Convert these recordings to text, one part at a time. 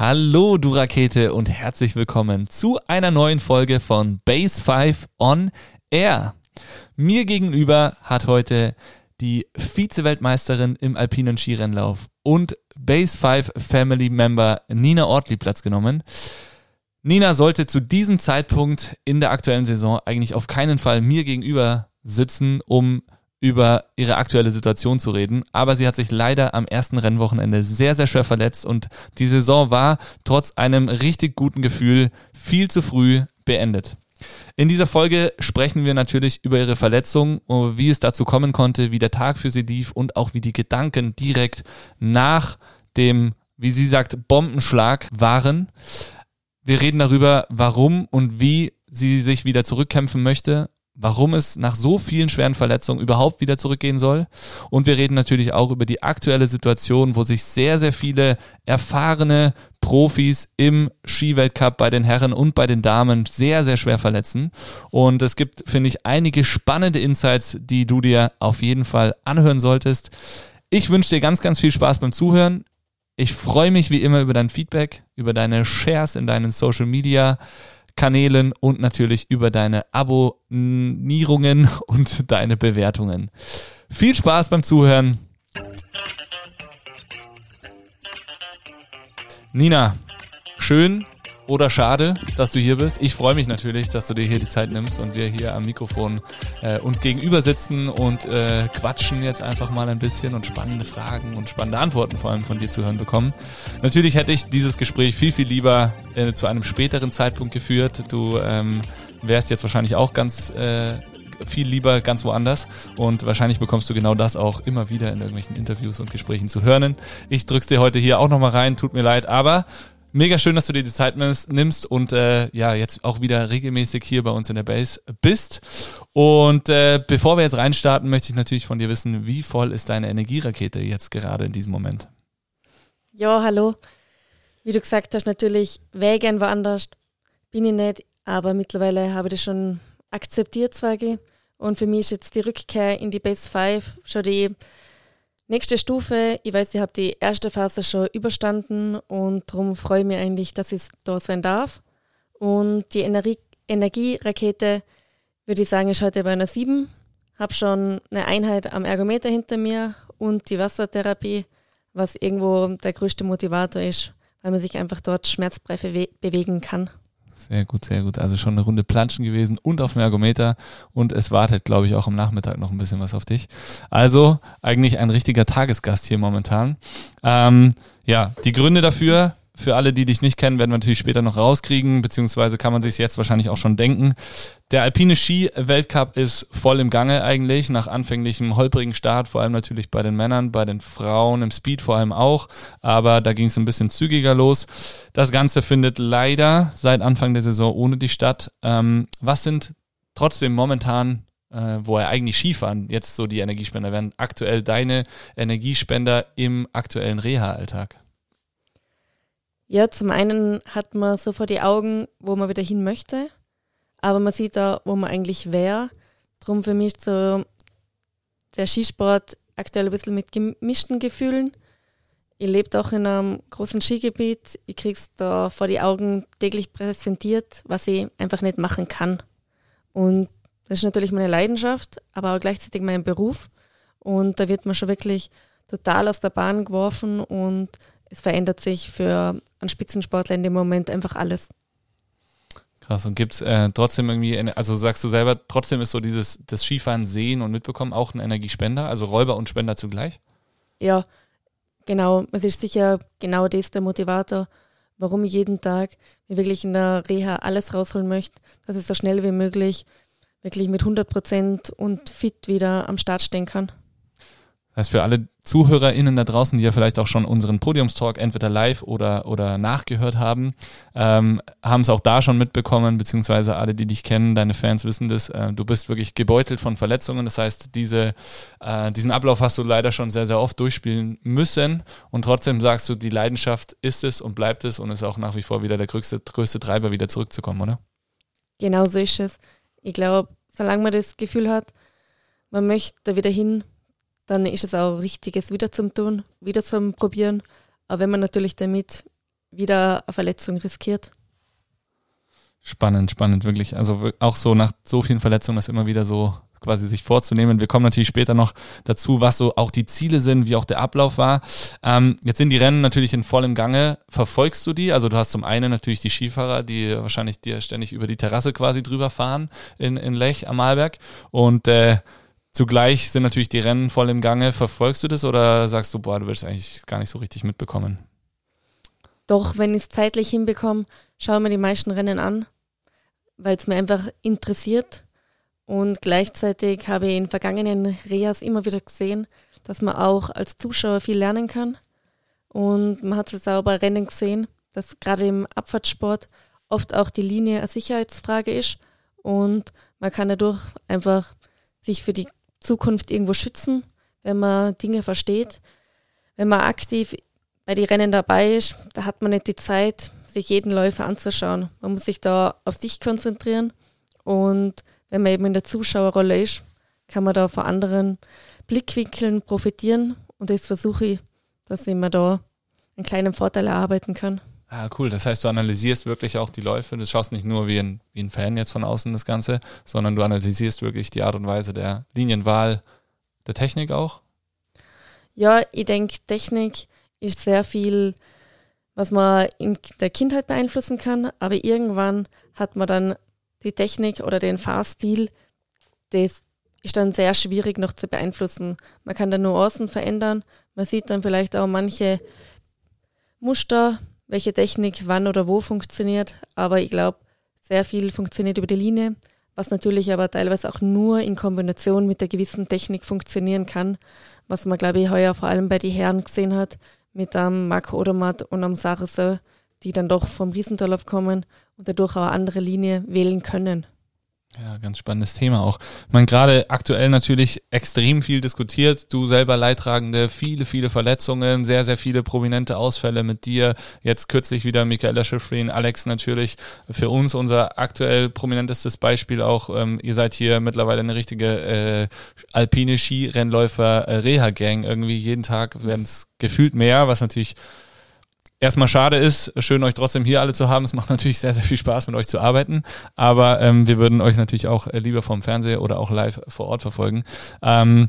Hallo, du Rakete und herzlich willkommen zu einer neuen Folge von Base 5 on Air. Mir gegenüber hat heute die Vize-Weltmeisterin im alpinen Skirennlauf und Base 5 Family Member Nina Ortli Platz genommen. Nina sollte zu diesem Zeitpunkt in der aktuellen Saison eigentlich auf keinen Fall mir gegenüber sitzen, um über ihre aktuelle Situation zu reden. Aber sie hat sich leider am ersten Rennwochenende sehr, sehr schwer verletzt und die Saison war trotz einem richtig guten Gefühl viel zu früh beendet. In dieser Folge sprechen wir natürlich über ihre Verletzung, wie es dazu kommen konnte, wie der Tag für sie lief und auch wie die Gedanken direkt nach dem, wie sie sagt, Bombenschlag waren. Wir reden darüber, warum und wie sie sich wieder zurückkämpfen möchte warum es nach so vielen schweren Verletzungen überhaupt wieder zurückgehen soll. Und wir reden natürlich auch über die aktuelle Situation, wo sich sehr, sehr viele erfahrene Profis im Skiweltcup bei den Herren und bei den Damen sehr, sehr schwer verletzen. Und es gibt, finde ich, einige spannende Insights, die du dir auf jeden Fall anhören solltest. Ich wünsche dir ganz, ganz viel Spaß beim Zuhören. Ich freue mich wie immer über dein Feedback, über deine Shares in deinen Social Media Kanälen und natürlich über deine Abonnierungen und deine Bewertungen. Viel Spaß beim Zuhören. Nina, schön, oder schade, dass du hier bist. Ich freue mich natürlich, dass du dir hier die Zeit nimmst und wir hier am Mikrofon äh, uns gegenüber sitzen und äh, quatschen jetzt einfach mal ein bisschen und spannende Fragen und spannende Antworten vor allem von dir zu hören bekommen. Natürlich hätte ich dieses Gespräch viel, viel lieber äh, zu einem späteren Zeitpunkt geführt. Du ähm, wärst jetzt wahrscheinlich auch ganz äh, viel lieber ganz woanders und wahrscheinlich bekommst du genau das auch immer wieder in irgendwelchen Interviews und Gesprächen zu hören. Ich drück's dir heute hier auch nochmal rein, tut mir leid, aber Mega schön, dass du dir die Zeit nimmst und äh, ja, jetzt auch wieder regelmäßig hier bei uns in der Base bist. Und äh, bevor wir jetzt reinstarten, möchte ich natürlich von dir wissen, wie voll ist deine Energierakete jetzt gerade in diesem Moment? Ja, hallo. Wie du gesagt hast, natürlich gern woanders, bin ich nicht, aber mittlerweile habe ich das schon akzeptiert, sage ich. Und für mich ist jetzt die Rückkehr in die Base 5 schon die Nächste Stufe, ich weiß, ich habe die erste Phase schon überstanden und darum freue ich mich eigentlich, dass ich da sein darf. Und die Energie Energierakete, würde ich sagen, ist heute bei einer 7. Habe schon eine Einheit am Ergometer hinter mir und die Wassertherapie, was irgendwo der größte Motivator ist, weil man sich einfach dort schmerzfrei bewegen kann. Sehr gut, sehr gut. Also schon eine Runde Planschen gewesen und auf dem Ergometer und es wartet, glaube ich, auch am Nachmittag noch ein bisschen was auf dich. Also eigentlich ein richtiger Tagesgast hier momentan. Ähm, ja, die Gründe dafür für alle, die dich nicht kennen, werden wir natürlich später noch rauskriegen, beziehungsweise kann man sich jetzt wahrscheinlich auch schon denken. Der alpine Ski-Weltcup ist voll im Gange eigentlich, nach anfänglichem holprigen Start, vor allem natürlich bei den Männern, bei den Frauen im Speed vor allem auch, aber da ging es ein bisschen zügiger los. Das Ganze findet leider seit Anfang der Saison ohne dich statt. Ähm, was sind trotzdem momentan äh, wo er eigentlich Skifahren jetzt so die Energiespender werden, aktuell deine Energiespender im aktuellen Reha-Alltag? Ja, zum einen hat man so vor die Augen, wo man wieder hin möchte, aber man sieht da, wo man eigentlich wäre. Drum für mich so der Skisport aktuell ein bisschen mit gemischten Gefühlen. Ich lebe auch in einem großen Skigebiet. Ich kriege es da vor die Augen täglich präsentiert, was ich einfach nicht machen kann. Und das ist natürlich meine Leidenschaft, aber auch gleichzeitig mein Beruf. Und da wird man schon wirklich total aus der Bahn geworfen und es verändert sich für einen Spitzensportler in dem Moment einfach alles. Krass. Und gibt es äh, trotzdem irgendwie, also sagst du selber, trotzdem ist so dieses, das Skifahren sehen und mitbekommen auch ein Energiespender, also Räuber und Spender zugleich? Ja, genau. Es ist sicher genau das der Motivator, warum ich jeden Tag mir wirklich in der Reha alles rausholen möchte, dass ich so schnell wie möglich wirklich mit 100 Prozent und fit wieder am Start stehen kann. Das heißt, für alle ZuhörerInnen da draußen, die ja vielleicht auch schon unseren Podiumstalk entweder live oder, oder nachgehört haben, ähm, haben es auch da schon mitbekommen, beziehungsweise alle, die dich kennen, deine Fans wissen das, äh, du bist wirklich gebeutelt von Verletzungen. Das heißt, diese, äh, diesen Ablauf hast du leider schon sehr, sehr oft durchspielen müssen und trotzdem sagst du, die Leidenschaft ist es und bleibt es und ist auch nach wie vor wieder der größte, größte Treiber, wieder zurückzukommen, oder? Genau so ist es. Ich glaube, solange man das Gefühl hat, man möchte da wieder hin, dann ist es auch richtig, es wieder zum Tun, wieder zum Probieren. Aber wenn man natürlich damit wieder eine Verletzung riskiert. Spannend, spannend, wirklich. Also auch so nach so vielen Verletzungen, das immer wieder so quasi sich vorzunehmen. Wir kommen natürlich später noch dazu, was so auch die Ziele sind, wie auch der Ablauf war. Ähm, jetzt sind die Rennen natürlich in vollem Gange. Verfolgst du die? Also du hast zum einen natürlich die Skifahrer, die wahrscheinlich dir ständig über die Terrasse quasi drüber fahren in, in Lech am Malberg. Und äh, zugleich sind natürlich die Rennen voll im Gange. Verfolgst du das oder sagst du, boah, du willst eigentlich gar nicht so richtig mitbekommen? Doch, wenn ich es zeitlich hinbekomme, schaue mir die meisten Rennen an, weil es mir einfach interessiert. Und gleichzeitig habe ich in vergangenen Reas immer wieder gesehen, dass man auch als Zuschauer viel lernen kann. Und man hat es auch bei Rennen gesehen, dass gerade im Abfahrtssport oft auch die Linie eine Sicherheitsfrage ist. Und man kann dadurch einfach sich für die Zukunft irgendwo schützen, wenn man Dinge versteht. Wenn man aktiv bei den Rennen dabei ist, da hat man nicht die Zeit, sich jeden Läufer anzuschauen. Man muss sich da auf sich konzentrieren und wenn man eben in der Zuschauerrolle ist, kann man da von anderen Blickwinkeln profitieren und das versuche ich, dass ich mir da einen kleinen Vorteil erarbeiten kann. Ah, cool. Das heißt, du analysierst wirklich auch die Läufe. Du schaust nicht nur wie ein, wie ein Fan jetzt von außen das Ganze, sondern du analysierst wirklich die Art und Weise der Linienwahl der Technik auch? Ja, ich denke, Technik ist sehr viel, was man in der Kindheit beeinflussen kann, aber irgendwann hat man dann die Technik oder den Fahrstil, das ist dann sehr schwierig noch zu beeinflussen. Man kann dann Nuancen verändern, man sieht dann vielleicht auch manche Muster, welche Technik wann oder wo funktioniert, aber ich glaube, sehr viel funktioniert über die Linie, was natürlich aber teilweise auch nur in Kombination mit der gewissen Technik funktionieren kann, was man, glaube ich, heuer vor allem bei den Herren gesehen hat, mit am Marco Odermatt und am Sarasö, die dann doch vom Riesendorlauf kommen und dadurch auch eine andere Linie wählen können. Ja, ganz spannendes Thema auch. Man gerade aktuell natürlich extrem viel diskutiert. Du selber Leidtragende, viele, viele Verletzungen, sehr, sehr viele prominente Ausfälle mit dir. Jetzt kürzlich wieder Michaela Schifrin, Alex natürlich. Für uns unser aktuell prominentestes Beispiel auch. Ähm, ihr seid hier mittlerweile eine richtige äh, alpine Skirennläufer äh. Irgendwie jeden Tag werden es gefühlt mehr, was natürlich erstmal schade ist. Schön, euch trotzdem hier alle zu haben. Es macht natürlich sehr, sehr viel Spaß, mit euch zu arbeiten. Aber ähm, wir würden euch natürlich auch äh, lieber vom Fernseher oder auch live vor Ort verfolgen. Ähm,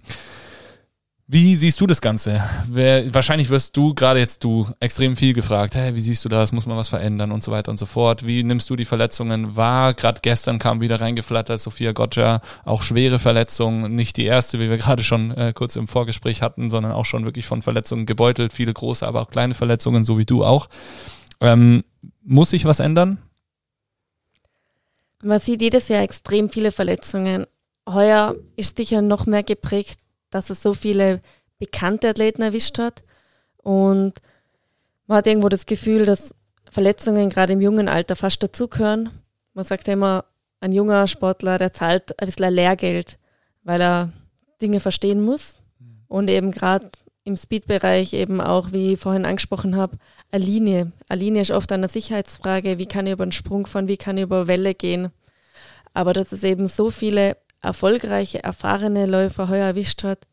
wie siehst du das Ganze? Wer, wahrscheinlich wirst du gerade jetzt du extrem viel gefragt. Hey, wie siehst du das? Muss man was verändern und so weiter und so fort? Wie nimmst du die Verletzungen wahr? Gerade gestern kam wieder reingeflattert Sophia Gotcha, auch schwere Verletzungen, nicht die erste, wie wir gerade schon äh, kurz im Vorgespräch hatten, sondern auch schon wirklich von Verletzungen gebeutelt, viele große, aber auch kleine Verletzungen, so wie du auch. Ähm, muss sich was ändern? Man sieht jedes Jahr extrem viele Verletzungen. Heuer ist sicher noch mehr geprägt dass er so viele bekannte Athleten erwischt hat. Und man hat irgendwo das Gefühl, dass Verletzungen gerade im jungen Alter fast dazugehören. Man sagt ja immer, ein junger Sportler, der zahlt ein bisschen Lehrgeld, weil er Dinge verstehen muss. Und eben gerade im Speed-Bereich eben auch, wie ich vorhin angesprochen habe, eine Linie. Eine Linie ist oft eine Sicherheitsfrage, wie kann ich über einen Sprung fahren, wie kann ich über Welle gehen. Aber dass es eben so viele erfolgreiche, erfahrene Läufer heuer erwischt hat,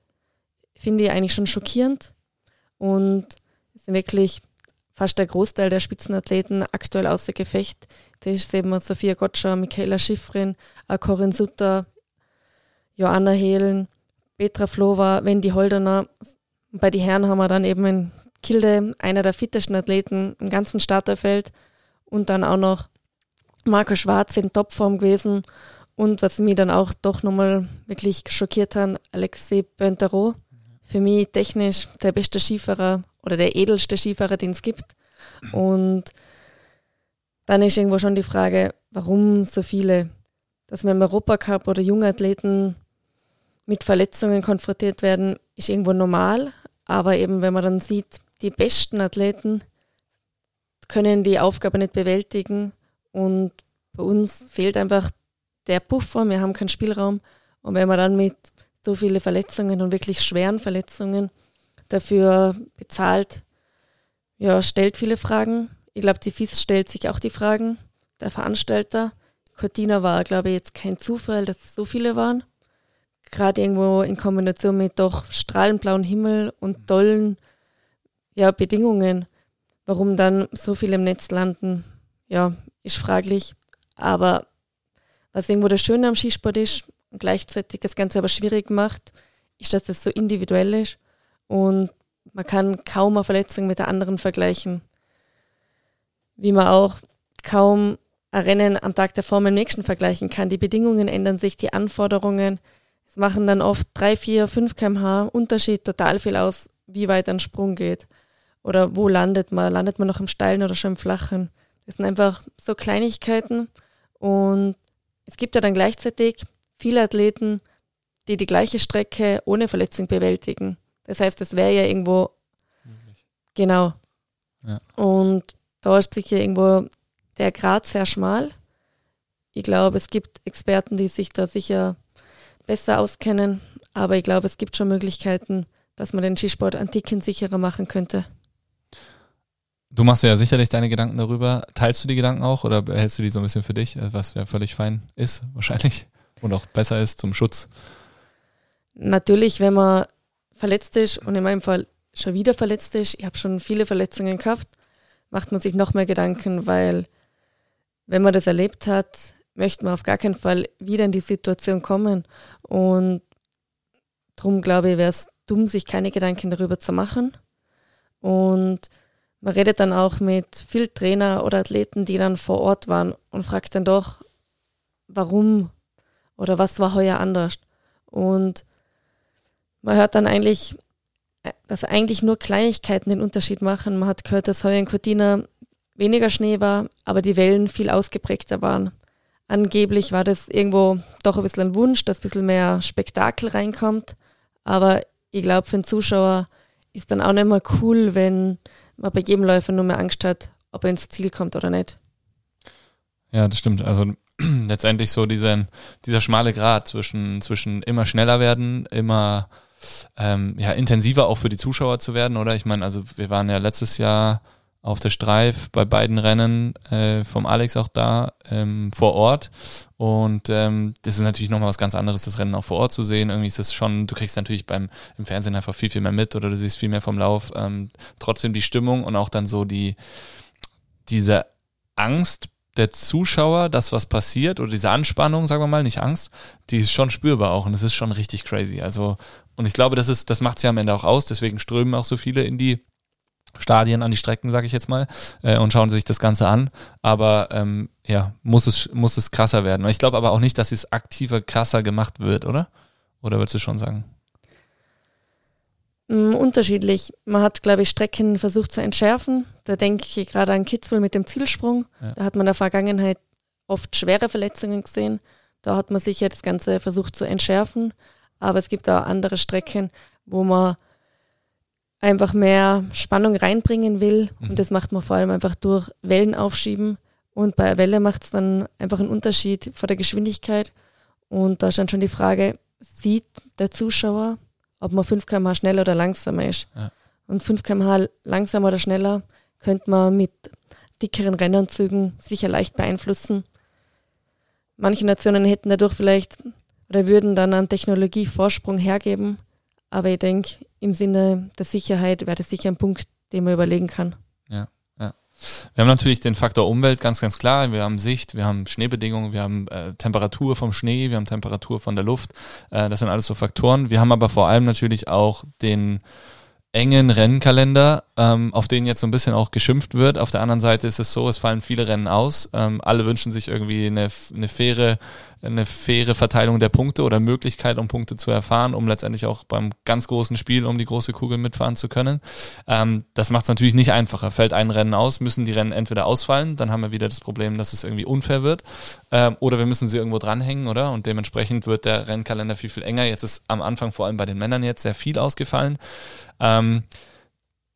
finde ich eigentlich schon schockierend. Und es ist wirklich fast der Großteil der Spitzenathleten aktuell außer Gefecht. Das ist eben Sophia Gottscher, Michaela Schiffrin, Corinne Sutter, Joanna Hehlen, Petra Flova, Wendy Holdener. bei den Herren haben wir dann eben in Kilde, einer der fittesten Athleten im ganzen Starterfeld und dann auch noch Marco Schwarz in Topform gewesen und was mich dann auch doch nochmal wirklich schockiert hat, Alexei Böntero. Für mich technisch der beste Skifahrer oder der edelste Skifahrer, den es gibt. Und dann ist irgendwo schon die Frage, warum so viele, dass wir im Europacup oder junge Athleten mit Verletzungen konfrontiert werden, ist irgendwo normal. Aber eben, wenn man dann sieht, die besten Athleten können die Aufgabe nicht bewältigen und bei uns fehlt einfach der Puffer, wir haben keinen Spielraum. Und wenn man dann mit so vielen Verletzungen und wirklich schweren Verletzungen dafür bezahlt, ja, stellt viele Fragen. Ich glaube, die FIS stellt sich auch die Fragen, der Veranstalter. Cortina war, glaube ich, jetzt kein Zufall, dass es so viele waren. Gerade irgendwo in Kombination mit doch strahlend blauen Himmel und tollen ja, Bedingungen, warum dann so viele im Netz landen, ja, ist fraglich. Aber was irgendwo das Schöne am Skisport ist und gleichzeitig das Ganze aber schwierig macht, ist, dass es so individuell ist und man kann kaum eine Verletzung mit der anderen vergleichen. Wie man auch kaum ein Rennen am Tag davor mit dem nächsten vergleichen kann. Die Bedingungen ändern sich, die Anforderungen. Es machen dann oft 3, 4, 5 kmh Unterschied total viel aus, wie weit ein Sprung geht. Oder wo landet man? Landet man noch im Steilen oder schon im Flachen? Das sind einfach so Kleinigkeiten. Und es gibt ja dann gleichzeitig viele Athleten, die die gleiche Strecke ohne Verletzung bewältigen. Das heißt, es wäre ja irgendwo Möglich. genau. Ja. Und da ist sicher irgendwo der Grad sehr schmal. Ich glaube, es gibt Experten, die sich da sicher besser auskennen, aber ich glaube, es gibt schon Möglichkeiten, dass man den Skisport ein Ticken sicherer machen könnte. Du machst ja sicherlich deine Gedanken darüber. Teilst du die Gedanken auch oder behältst du die so ein bisschen für dich, äh, was ja völlig fein ist, wahrscheinlich, und auch besser ist zum Schutz? Natürlich, wenn man verletzt ist und in meinem Fall schon wieder verletzt ist, ich habe schon viele Verletzungen gehabt, macht man sich noch mehr Gedanken, weil wenn man das erlebt hat, möchte man auf gar keinen Fall wieder in die Situation kommen. Und darum glaube ich, wäre es dumm, sich keine Gedanken darüber zu machen. Und man redet dann auch mit viel Trainer oder Athleten, die dann vor Ort waren und fragt dann doch, warum oder was war heuer anders. Und man hört dann eigentlich, dass eigentlich nur Kleinigkeiten den Unterschied machen. Man hat gehört, dass heuer in Cortina weniger Schnee war, aber die Wellen viel ausgeprägter waren. Angeblich war das irgendwo doch ein bisschen ein Wunsch, dass ein bisschen mehr Spektakel reinkommt. Aber ich glaube, für den Zuschauer ist dann auch nicht mehr cool, wenn man bei jedem Läufer nur mehr Angst hat, ob er ins Ziel kommt oder nicht. Ja, das stimmt. Also letztendlich so dieser, dieser schmale Grat zwischen, zwischen immer schneller werden, immer ähm, ja, intensiver auch für die Zuschauer zu werden, oder? Ich meine, also wir waren ja letztes Jahr auf der Streif bei beiden Rennen äh, vom Alex auch da ähm, vor Ort. Und ähm, das ist natürlich nochmal was ganz anderes, das Rennen auch vor Ort zu sehen. Irgendwie ist es schon, du kriegst natürlich beim im Fernsehen einfach viel, viel mehr mit oder du siehst viel mehr vom Lauf. Ähm, trotzdem die Stimmung und auch dann so die diese Angst der Zuschauer, dass was passiert oder diese Anspannung, sagen wir mal, nicht Angst, die ist schon spürbar auch und es ist schon richtig crazy. Also, und ich glaube, das ist, das macht es ja am Ende auch aus, deswegen strömen auch so viele in die Stadien, an die Strecken, sage ich jetzt mal, äh, und schauen sich das Ganze an. Aber ähm, ja, muss es, muss es krasser werden. Ich glaube aber auch nicht, dass es aktiver krasser gemacht wird, oder? Oder würdest du schon sagen? Mm, unterschiedlich. Man hat, glaube ich, Strecken versucht zu entschärfen. Da denke ich gerade an Kitzbühel mit dem Zielsprung. Ja. Da hat man in der Vergangenheit oft schwere Verletzungen gesehen. Da hat man sicher das Ganze versucht zu entschärfen. Aber es gibt auch andere Strecken, wo man einfach mehr Spannung reinbringen will. Mhm. Und das macht man vor allem einfach durch Wellen aufschieben. Und bei der Welle macht es dann einfach einen Unterschied vor der Geschwindigkeit. Und da ist dann schon die Frage, sieht der Zuschauer, ob man 5 km schneller oder langsamer ist. Ja. Und 5 km langsamer oder schneller könnte man mit dickeren Rennanzügen sicher leicht beeinflussen. Manche Nationen hätten dadurch vielleicht oder würden dann einen Technologievorsprung hergeben. Aber ich denke, im Sinne der Sicherheit wäre das sicher ein Punkt, den man überlegen kann. Ja, ja. Wir haben natürlich den Faktor Umwelt ganz, ganz klar. Wir haben Sicht, wir haben Schneebedingungen, wir haben äh, Temperatur vom Schnee, wir haben Temperatur von der Luft. Äh, das sind alles so Faktoren. Wir haben aber vor allem natürlich auch den engen Rennkalender, ähm, auf den jetzt so ein bisschen auch geschimpft wird. Auf der anderen Seite ist es so, es fallen viele Rennen aus. Ähm, alle wünschen sich irgendwie eine, eine, faire, eine faire Verteilung der Punkte oder Möglichkeit, um Punkte zu erfahren, um letztendlich auch beim ganz großen Spiel um die große Kugel mitfahren zu können. Ähm, das macht es natürlich nicht einfacher. Fällt ein Rennen aus, müssen die Rennen entweder ausfallen, dann haben wir wieder das Problem, dass es irgendwie unfair wird, ähm, oder wir müssen sie irgendwo dranhängen, oder? Und dementsprechend wird der Rennkalender viel, viel enger. Jetzt ist am Anfang vor allem bei den Männern jetzt sehr viel ausgefallen. Ähm,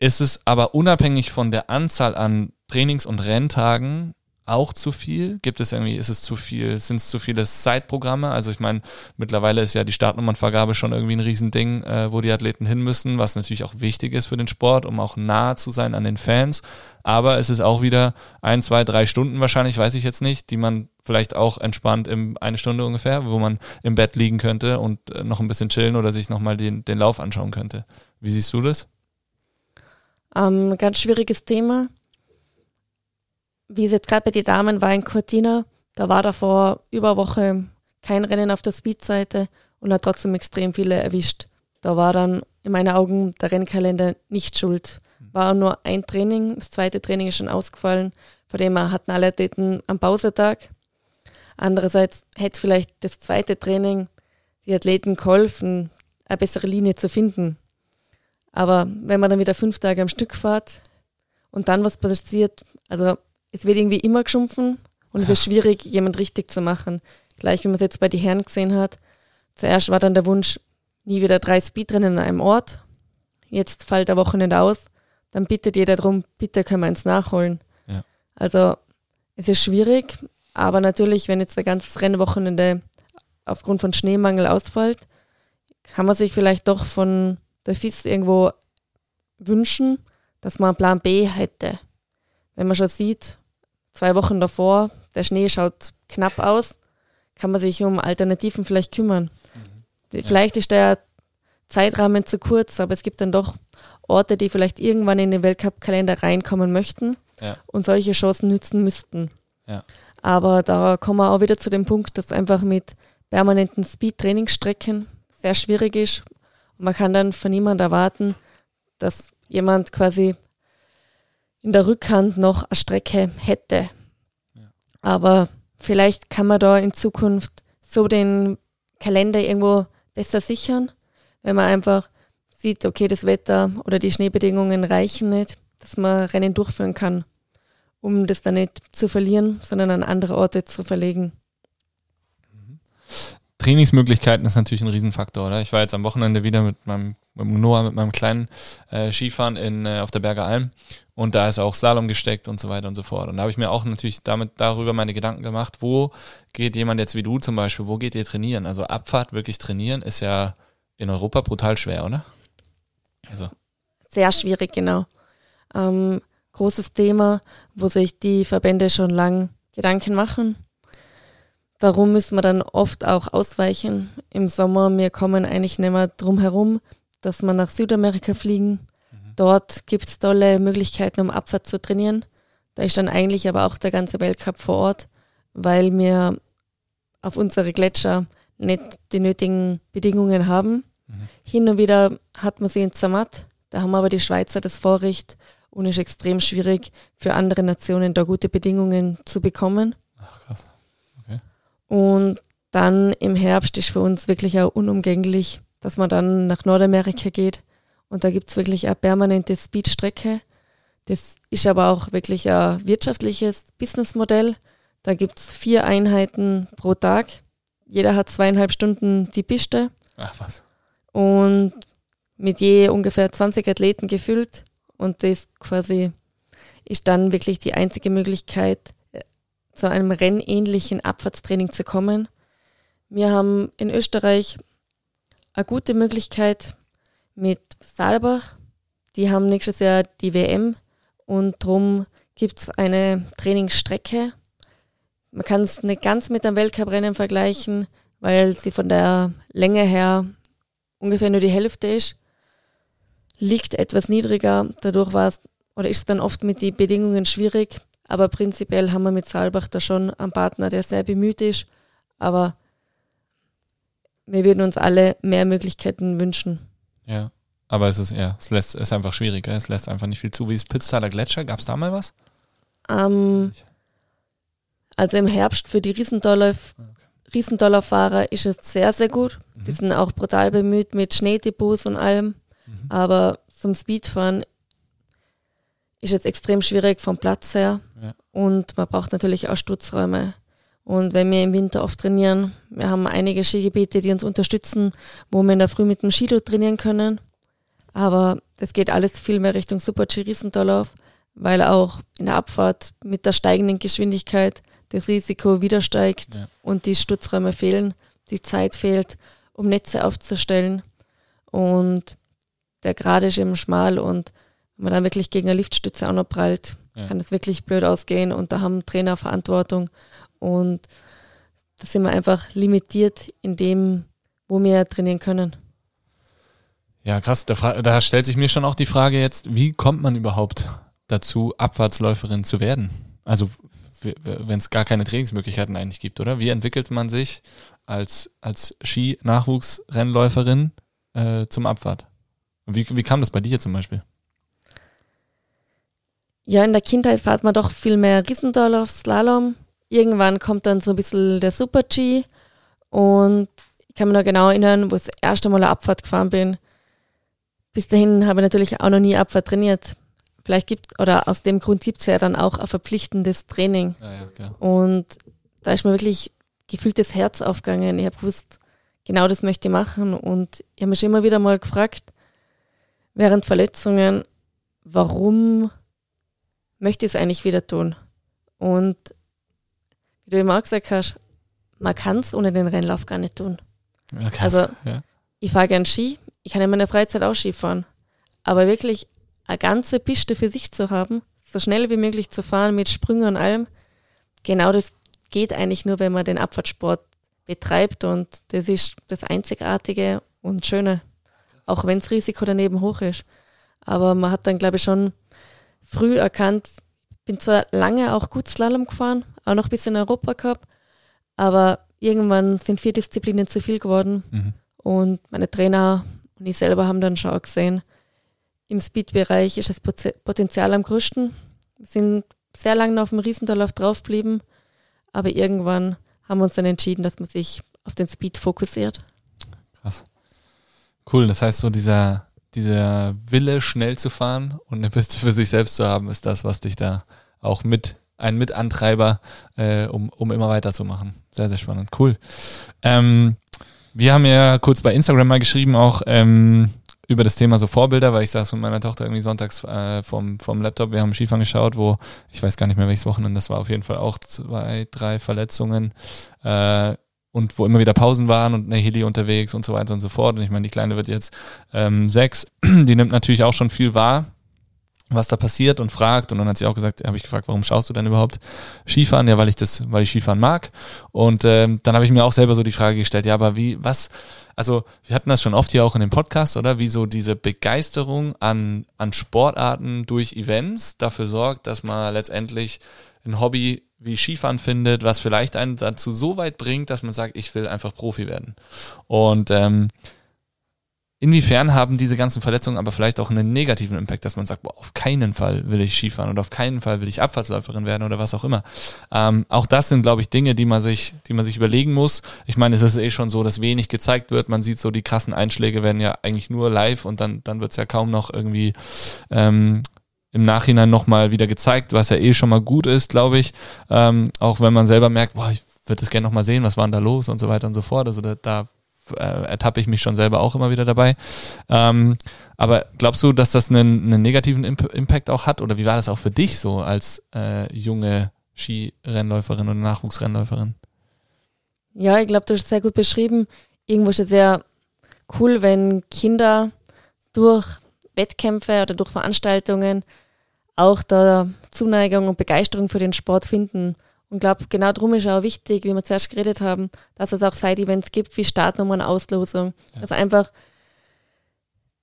ist es aber unabhängig von der Anzahl an Trainings- und Renntagen auch zu viel? Gibt es irgendwie, ist es zu viel, sind es zu viele Side-Programme? Also ich meine, mittlerweile ist ja die Startnummernvergabe schon irgendwie ein Riesending, äh, wo die Athleten hin müssen, was natürlich auch wichtig ist für den Sport, um auch nahe zu sein an den Fans. Aber es ist auch wieder ein, zwei, drei Stunden wahrscheinlich, weiß ich jetzt nicht, die man vielleicht auch entspannt in eine Stunde ungefähr, wo man im Bett liegen könnte und äh, noch ein bisschen chillen oder sich nochmal den, den Lauf anschauen könnte. Wie siehst du das? Ähm, ganz schwieriges Thema. Wie es jetzt gerade bei den Damen war in Cortina, da war davor über eine Woche kein Rennen auf der Speedseite und hat trotzdem extrem viele erwischt. Da war dann in meinen Augen der Rennkalender nicht schuld. War nur ein Training, das zweite Training ist schon ausgefallen, von dem her hatten alle Athleten am Pausetag. Andererseits hätte vielleicht das zweite Training die Athleten geholfen, eine bessere Linie zu finden. Aber wenn man dann wieder fünf Tage am Stück fährt und dann was passiert, also es wird irgendwie immer geschumpfen und es ist schwierig, jemand richtig zu machen. Gleich wie man es jetzt bei den Herren gesehen hat. Zuerst war dann der Wunsch, nie wieder drei Speedrennen an einem Ort. Jetzt fällt der Wochenende aus. Dann bittet jeder darum, bitte können wir eins nachholen. Ja. Also es ist schwierig, aber natürlich, wenn jetzt ein ganzes Rennwochenende aufgrund von Schneemangel ausfällt, kann man sich vielleicht doch von der FIS irgendwo wünschen, dass man einen Plan B hätte. Wenn man schon sieht, zwei Wochen davor, der Schnee schaut knapp aus, kann man sich um Alternativen vielleicht kümmern. Ja. Vielleicht ist der Zeitrahmen zu kurz, aber es gibt dann doch Orte, die vielleicht irgendwann in den Weltcup-Kalender reinkommen möchten Ja. und solche Chancen nützen müssten. Ja. Aber da kommen wir auch wieder zu dem Punkt, dass einfach mit permanenten Speed-Trainingsstrecken sehr schwierig ist. Und man kann dann von niemand erwarten, dass jemand quasi in der Rückhand noch eine Strecke hätte. Ja. Aber vielleicht kann man da in Zukunft so den Kalender irgendwo besser sichern, wenn man einfach sieht, okay, das Wetter oder die Schneebedingungen reichen nicht, dass man Rennen durchführen kann, um das dann nicht zu verlieren, sondern an andere Orte zu verlegen. Trainingsmöglichkeiten ist natürlich ein Riesenfaktor, oder? Ich war jetzt am Wochenende wieder mit meinem, mit Noah, mit meinem kleinen äh, Skifahren in, äh, auf der Berger Alm und da ist auch Slalom gesteckt und so weiter und so fort. Und da habe ich mir auch natürlich damit darüber meine Gedanken gemacht, wo geht jemand jetzt wie du zum Beispiel, wo geht ihr trainieren? Also Abfahrt wirklich trainieren ist ja in Europa brutal schwer, oder? Also, Sehr schwierig, genau. Ähm, großes Thema, wo sich die Verbände schon lang Gedanken machen. Darum müssen wir dann oft auch ausweichen. Im Sommer, wir kommen eigentlich nicht mehr drum herum, dass wir nach Südamerika fliegen. Dort gibt es tolle Möglichkeiten, um Abfahrt zu trainieren. Da ist dann eigentlich aber auch der ganze Weltcup vor Ort, weil wir auf unsere Gletscher nicht die nötigen Bedingungen haben. Mhm. Hin und wieder hat man sie in Zermatt. Da haben aber die Schweizer das Vorrecht und es ist extrem schwierig für andere Nationen da gute Bedingungen zu bekommen. Und dann im Herbst ist für uns wirklich auch unumgänglich, dass man dann nach Nordamerika geht. Und da gibt's wirklich eine permanente Speedstrecke. Das ist aber auch wirklich ein wirtschaftliches Businessmodell. Da gibt's vier Einheiten pro Tag. Jeder hat zweieinhalb Stunden die Piste Ach was. und mit je ungefähr 20 Athleten gefüllt. Und das quasi ist dann wirklich die einzige Möglichkeit, zu einem rennähnlichen Abfahrtstraining zu kommen. Wir haben in Österreich eine gute Möglichkeit mit Saalbach. Die haben nächstes Jahr die WM und darum gibt es eine Trainingsstrecke. Man kann es nicht ganz mit einem Weltcuprennen vergleichen, weil sie von der Länge her ungefähr nur die Hälfte ist. Liegt etwas niedriger, dadurch war es oder ist es dann oft mit den Bedingungen schwierig. Aber prinzipiell haben wir mit Saalbach da schon einen Partner, der sehr bemüht ist. Aber wir würden uns alle mehr Möglichkeiten wünschen. Ja. Aber es ist, ja, es lässt, ist einfach schwierig, es lässt einfach nicht viel zu. Wie ist Pitztaler Gletscher? Gab es da mal was? Ähm, also im Herbst für die Riesendollar, Riesendollarfahrer ist es sehr, sehr gut. Die Mhm. sind auch brutal bemüht mit Schneedepots und allem. Mhm. Aber zum Speedfahren ist jetzt extrem schwierig vom Platz her. Und man braucht natürlich auch Stutzräume. Und wenn wir im Winter oft trainieren, wir haben einige Skigebiete, die uns unterstützen, wo wir in der Früh mit dem Skido trainieren können. Aber das geht alles viel mehr Richtung Super-G Riesendorlauf, weil auch in der Abfahrt mit der steigenden Geschwindigkeit das Risiko wieder steigt Ja. und die Stutzräume fehlen, die Zeit fehlt, um Netze aufzustellen. Und der Grad ist eben schmal und wenn man dann wirklich gegen eine Liftstütze auch noch prallt, Ja. kann das wirklich blöd ausgehen und da haben Trainer Verantwortung und da sind wir einfach limitiert in dem, wo wir trainieren können. Ja, krass. Da, da stellt sich mir schon auch die Frage jetzt, wie kommt man überhaupt dazu, Abfahrtsläuferin zu werden? Also wenn es gar keine Trainingsmöglichkeiten eigentlich gibt, oder? Wie entwickelt man sich als, als Ski-Nachwuchsrennläuferin äh, zum Abfahrt? Wie, wie kam das bei dir zum Beispiel? Ja, in der Kindheit fährt man doch viel mehr Riesendorlauf, Slalom. Irgendwann kommt dann so ein bisschen der Super-G und ich kann mich noch genau erinnern, wo ich das erste Mal eine Abfahrt gefahren bin. Bis dahin habe ich natürlich auch noch nie Abfahrt trainiert. Vielleicht gibt, oder aus dem Grund gibt es ja dann auch ein verpflichtendes Training. Ja, ja, und da ist mir wirklich gefühlt das Herz aufgegangen. Ich habe gewusst, genau das möchte ich machen. Und ich habe mich immer wieder mal gefragt, während Verletzungen, warum möchte ich es eigentlich wieder tun? Und wie du immer auch gesagt hast, man kann es ohne den Rennlauf gar nicht tun. Ja, also ja. ich fahre gern Ski, ich kann in meiner Freizeit auch Ski fahren. Aber wirklich eine ganze Piste für sich zu haben, so schnell wie möglich zu fahren mit Sprüngen und allem, genau das geht eigentlich nur, wenn man den Abfahrtsport betreibt und das ist das Einzigartige und Schöne, auch wenn das Risiko daneben hoch ist. Aber man hat dann, glaube ich, schon früh erkannt, bin zwar lange auch gut Slalom gefahren, auch noch ein bisschen Europa Cup, aber irgendwann sind vier Disziplinen zu viel geworden mhm. und meine Trainer und ich selber haben dann schon gesehen, im Speed-Bereich ist das Potenzial am größten. Wir sind sehr lange auf dem Riesendorlauf draufgeblieben, aber irgendwann haben wir uns dann entschieden, dass man sich auf den Speed fokussiert. Krass. Cool, das heißt so dieser, dieser Wille, schnell zu fahren und eine Piste für sich selbst zu haben, ist das, was dich da auch mit, ein Mitantreiber, äh, um, um immer weiterzumachen. Sehr, sehr spannend. Cool. Ähm, wir haben ja kurz bei Instagram mal geschrieben, auch ähm, über das Thema so Vorbilder, weil ich saß mit meiner Tochter irgendwie sonntags äh, vom, vom Laptop, wir haben Skifahren geschaut, wo, ich weiß gar nicht mehr welches Wochenende, das war auf jeden Fall auch zwei, drei Verletzungen äh, und wo immer wieder Pausen waren und eine Heli unterwegs und so weiter und so fort. Und ich meine, die Kleine wird jetzt ähm, sechs, die nimmt natürlich auch schon viel wahr was da passiert und fragt. Und dann hat sie auch gesagt, habe ich gefragt, warum schaust du denn überhaupt Skifahren? Ja, weil ich das, weil ich Skifahren mag. Und ähm, dann habe ich mir auch selber so die Frage gestellt, ja, aber wie, was, also wir hatten das schon oft hier auch in dem Podcast, oder? Wie so diese Begeisterung an, an Sportarten durch Events dafür sorgt, dass man letztendlich ein Hobby wie Skifahren findet, was vielleicht einen dazu so weit bringt, dass man sagt, ich will einfach Profi werden. Und ähm, Inwiefern haben diese ganzen Verletzungen aber vielleicht auch einen negativen Impact, dass man sagt, boah, auf keinen Fall will ich Skifahren oder auf keinen Fall will ich Abfahrtsläuferin werden oder was auch immer. Ähm, auch das sind, glaube ich, Dinge, die man sich, die man sich überlegen muss. Ich meine, es ist eh schon so, dass wenig gezeigt wird. Man sieht so, die krassen Einschläge werden ja eigentlich nur live und dann, dann wird es ja kaum noch irgendwie ähm, im Nachhinein nochmal wieder gezeigt, was ja eh schon mal gut ist, glaube ich. Ähm, auch wenn man selber merkt, boah, ich würde das gerne nochmal sehen, was war denn da los und so weiter und so fort. Also da, da äh, ertappe ich mich schon selber auch immer wieder dabei. Ähm, aber glaubst du, dass das einen, einen, negativen Impact auch hat? Oder wie war das auch für dich so als äh, junge Skirennläuferin oder Nachwuchsrennläuferin? Ja, ich glaube, du hast es sehr gut beschrieben. Irgendwo ist es sehr cool, wenn Kinder durch Wettkämpfe oder durch Veranstaltungen auch da Zuneigung und Begeisterung für den Sport finden. Und glaube, genau darum ist auch wichtig, wie wir zuerst geredet haben, dass es auch Side-Events gibt wie Startnummern, Auslosung. Ja. Dass einfach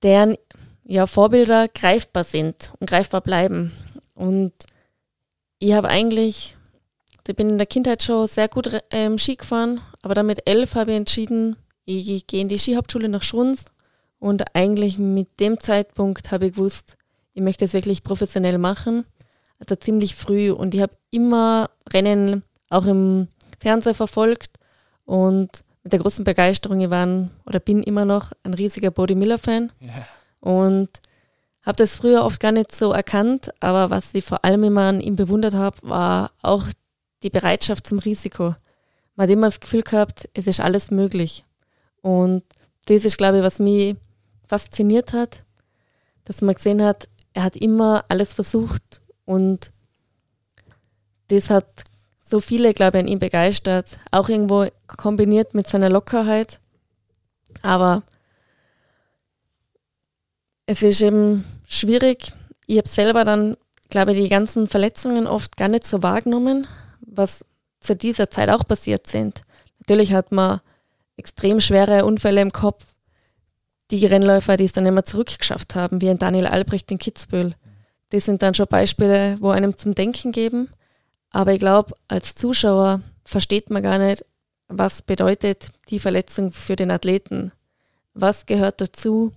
deren ja, Vorbilder greifbar sind und greifbar bleiben. Und ich habe eigentlich, ich bin in der Kindheit schon sehr gut ähm, Ski gefahren, aber dann mit elf habe ich entschieden, ich gehe in die Skihauptschule nach Schrunz und eigentlich mit dem Zeitpunkt habe ich gewusst, ich möchte es wirklich professionell machen also ziemlich früh und ich habe immer Rennen auch im Fernseher verfolgt und mit der großen Begeisterung, ich war oder bin immer noch ein riesiger Body Miller-Fan yeah. und habe das früher oft gar nicht so erkannt, aber was ich vor allem immer an ihm bewundert habe, war auch die Bereitschaft zum Risiko. Man hat immer das Gefühl gehabt, es ist alles möglich. Und das ist, glaube ich, was mich fasziniert hat, dass man gesehen hat, er hat immer alles versucht und das hat so viele, glaube ich, an ihm begeistert. Auch irgendwo kombiniert mit seiner Lockerheit. Aber es ist eben schwierig. Ich habe selber dann, glaube ich, die ganzen Verletzungen oft gar nicht so wahrgenommen, was zu dieser Zeit auch passiert sind. Natürlich hat man extrem schwere Unfälle im Kopf. Die Rennläufer, die es dann immer zurückgeschafft haben, wie ein Daniel Albrecht in Kitzbühel. Das sind dann schon Beispiele, wo einem zum Denken geben. Aber ich glaube, als Zuschauer versteht man gar nicht, was bedeutet die Verletzung für den Athleten. Was gehört dazu,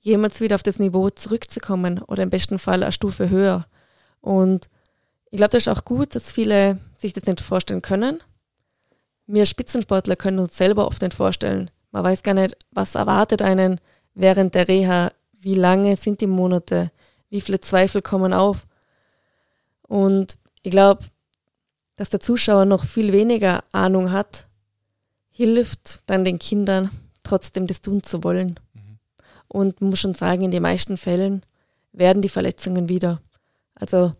jemals wieder auf das Niveau zurückzukommen oder im besten Fall eine Stufe höher. Und ich glaube, das ist auch gut, dass viele sich das nicht vorstellen können. Wir Spitzensportler können uns selber oft nicht vorstellen. Man weiß gar nicht, was erwartet einen während der Reha, wie lange sind die Monate, wie viele Zweifel kommen auf. Und ich glaube, dass der Zuschauer noch viel weniger Ahnung hat, hilft dann den Kindern trotzdem das tun zu wollen. Mhm. Und man muss schon sagen, in den meisten Fällen werden die Verletzungen wieder. Also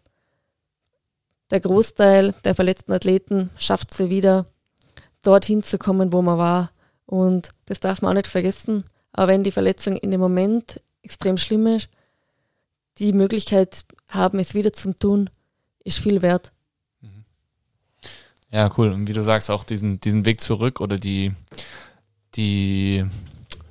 der Großteil der verletzten Athleten schafft es wieder, dorthin zu kommen, wo man war. Und das darf man auch nicht vergessen. Aber wenn die Verletzung in dem Moment extrem schlimm ist, die Möglichkeit haben, es wieder zu tun, ist viel wert. Mhm. Ja, cool. Und wie du sagst, auch diesen, diesen Weg zurück oder die, die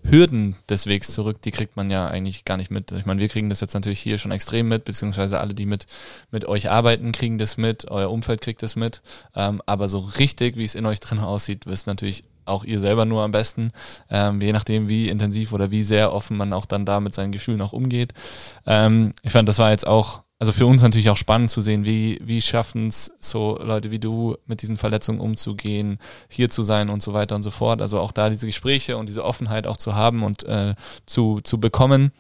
Hürden des Wegs zurück, die kriegt man ja eigentlich gar nicht mit. Ich meine, wir kriegen das jetzt natürlich hier schon extrem mit, beziehungsweise alle, die mit, mit euch arbeiten, kriegen das mit, euer Umfeld kriegt das mit. Ähm, aber so richtig, wie es in euch drin aussieht, wisst natürlich auch ihr selber nur am besten, ähm, je nachdem, wie intensiv oder wie sehr offen man auch dann da mit seinen Gefühlen auch umgeht. Ähm, ich fand, das war jetzt auch also für uns natürlich auch spannend zu sehen, wie, wie schaffen es so Leute wie du mit diesen Verletzungen umzugehen, hier zu sein und so weiter und so fort. Also auch da diese Gespräche und diese Offenheit auch zu haben und äh, zu, zu bekommen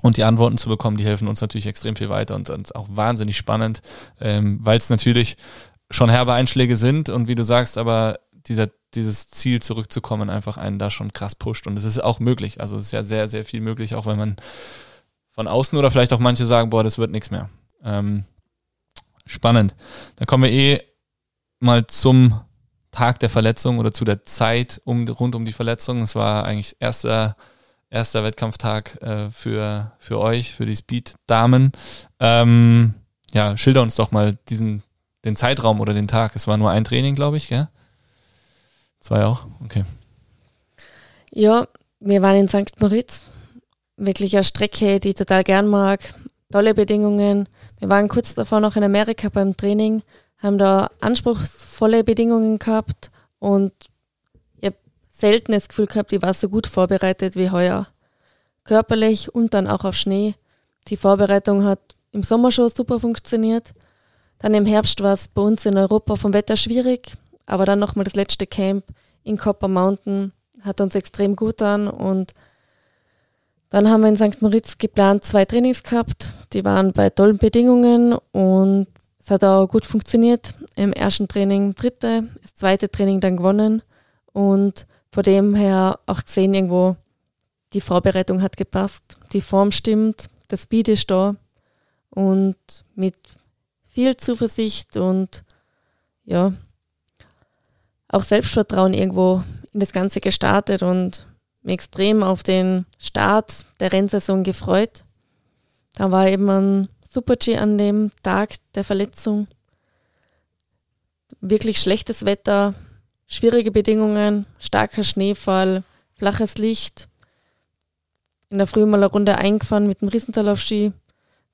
und die Antworten zu bekommen, die helfen uns natürlich extrem viel weiter und, und auch wahnsinnig spannend, ähm, weil es natürlich schon herbe Einschläge sind und wie du sagst, aber dieser, dieses Ziel zurückzukommen einfach einen da schon krass pusht und es ist auch möglich. Also es ist ja sehr, sehr viel möglich, auch wenn man von außen oder vielleicht auch manche sagen, boah, das wird nichts mehr. Ähm, spannend. Dann kommen wir eh mal zum Tag der Verletzung oder zu der Zeit um, rund um die Verletzung. Es war eigentlich erster, erster Wettkampftag äh, für, für euch, für die Speed-Damen. Ähm, ja, schilder uns doch mal diesen, den Zeitraum oder den Tag. Es war nur ein Training, glaube ich, gell? Zwei auch? Okay. Ja, wir waren in St. Moritz wirklich eine Strecke, die ich total gern mag. Tolle Bedingungen. Wir waren kurz davor noch in Amerika beim Training, haben da anspruchsvolle Bedingungen gehabt und ich habe selten das Gefühl gehabt, ich war so gut vorbereitet wie heuer. Körperlich und dann auch auf Schnee. Die Vorbereitung hat im Sommer schon super funktioniert. Dann im Herbst war es bei uns in Europa vom Wetter schwierig, aber dann nochmal das letzte Camp in Copper Mountain hat uns extrem gut an und dann haben wir in St. Moritz geplant zwei Trainings gehabt. Die waren bei tollen Bedingungen und es hat auch gut funktioniert. Im ersten Training dritte, das zweite Training dann gewonnen und von dem her auch gesehen irgendwo, die Vorbereitung hat gepasst, die Form stimmt, der Speed ist da und mit viel Zuversicht und ja, auch Selbstvertrauen irgendwo in das Ganze gestartet und mich extrem auf den Start der Rennsaison gefreut. Da war eben ein Super-G an dem Tag der Verletzung. Wirklich schlechtes Wetter, schwierige Bedingungen, starker Schneefall, flaches Licht. In der Früh mal eine Runde eingefahren mit dem Riesentalaufski.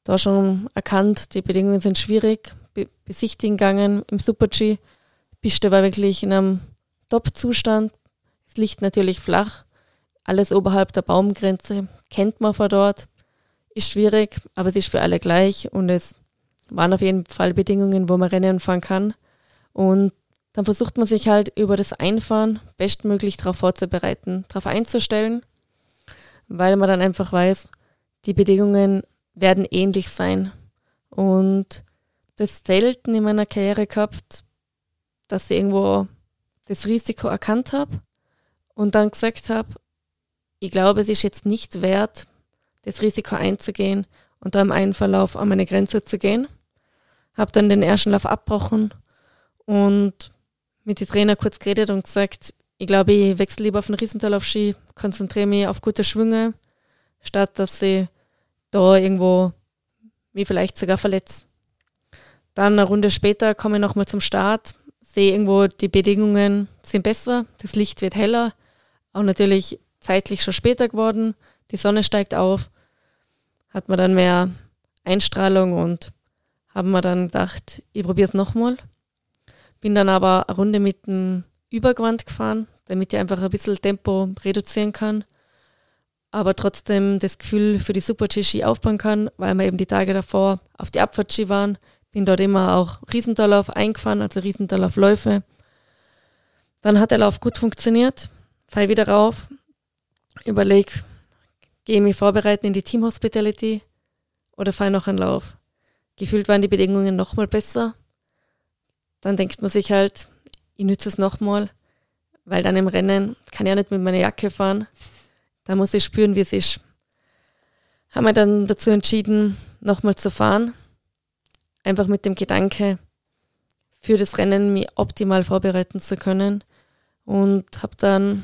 Da schon erkannt, die Bedingungen sind schwierig. Be besichtigen gegangen im Super-G. Die Piste war wirklich in einem Top-Zustand. Das Licht natürlich flach. Alles oberhalb der Baumgrenze kennt man von dort. Ist schwierig, aber es ist für alle gleich und es waren auf jeden Fall Bedingungen, wo man Rennen fahren kann. Und dann versucht man sich halt über das Einfahren bestmöglich darauf vorzubereiten, darauf einzustellen, weil man dann einfach weiß, die Bedingungen werden ähnlich sein. Und das selten in meiner Karriere gehabt, dass ich irgendwo das Risiko erkannt habe und dann gesagt habe, ich glaube, es ist jetzt nicht wert, das Risiko einzugehen und da im einen Verlauf an meine Grenze zu gehen. Habe dann den ersten Lauf abbrochen und mit den Trainer kurz geredet und gesagt, ich glaube, ich wechsle lieber auf den Riesental Ski, konzentriere mich auf gute Schwünge, statt dass ich da irgendwo mich vielleicht sogar verletze. Dann eine Runde später komme ich nochmal zum Start, sehe irgendwo, die Bedingungen sind besser, das Licht wird heller, auch natürlich zeitlich schon später geworden. Die Sonne steigt auf, hat man dann mehr Einstrahlung und haben wir dann gedacht, ich probiere es nochmal. bin dann aber eine Runde mit dem Übergewand gefahren, damit ich einfach ein bisschen Tempo reduzieren kann, aber trotzdem das Gefühl für die Super-G-Ski aufbauen kann, weil wir eben die Tage davor auf die Abfahrtski waren. Bin dort immer auch Riesentallauf eingefahren, also Riesentallaufläufe. Dann hat der Lauf gut funktioniert, fall wieder rauf, überleg, gehe mich vorbereiten in die Team Hospitality oder fahre noch einen Lauf. Gefühlt waren die Bedingungen nochmal besser. Dann denkt man sich halt, ich nütze es nochmal, weil dann im Rennen kann ich ja nicht mit meiner Jacke fahren. Da muss ich spüren, wie es ist. Haben wir dann dazu entschieden, nochmal zu fahren. Einfach mit dem Gedanke, für das Rennen mich optimal vorbereiten zu können. Und habe dann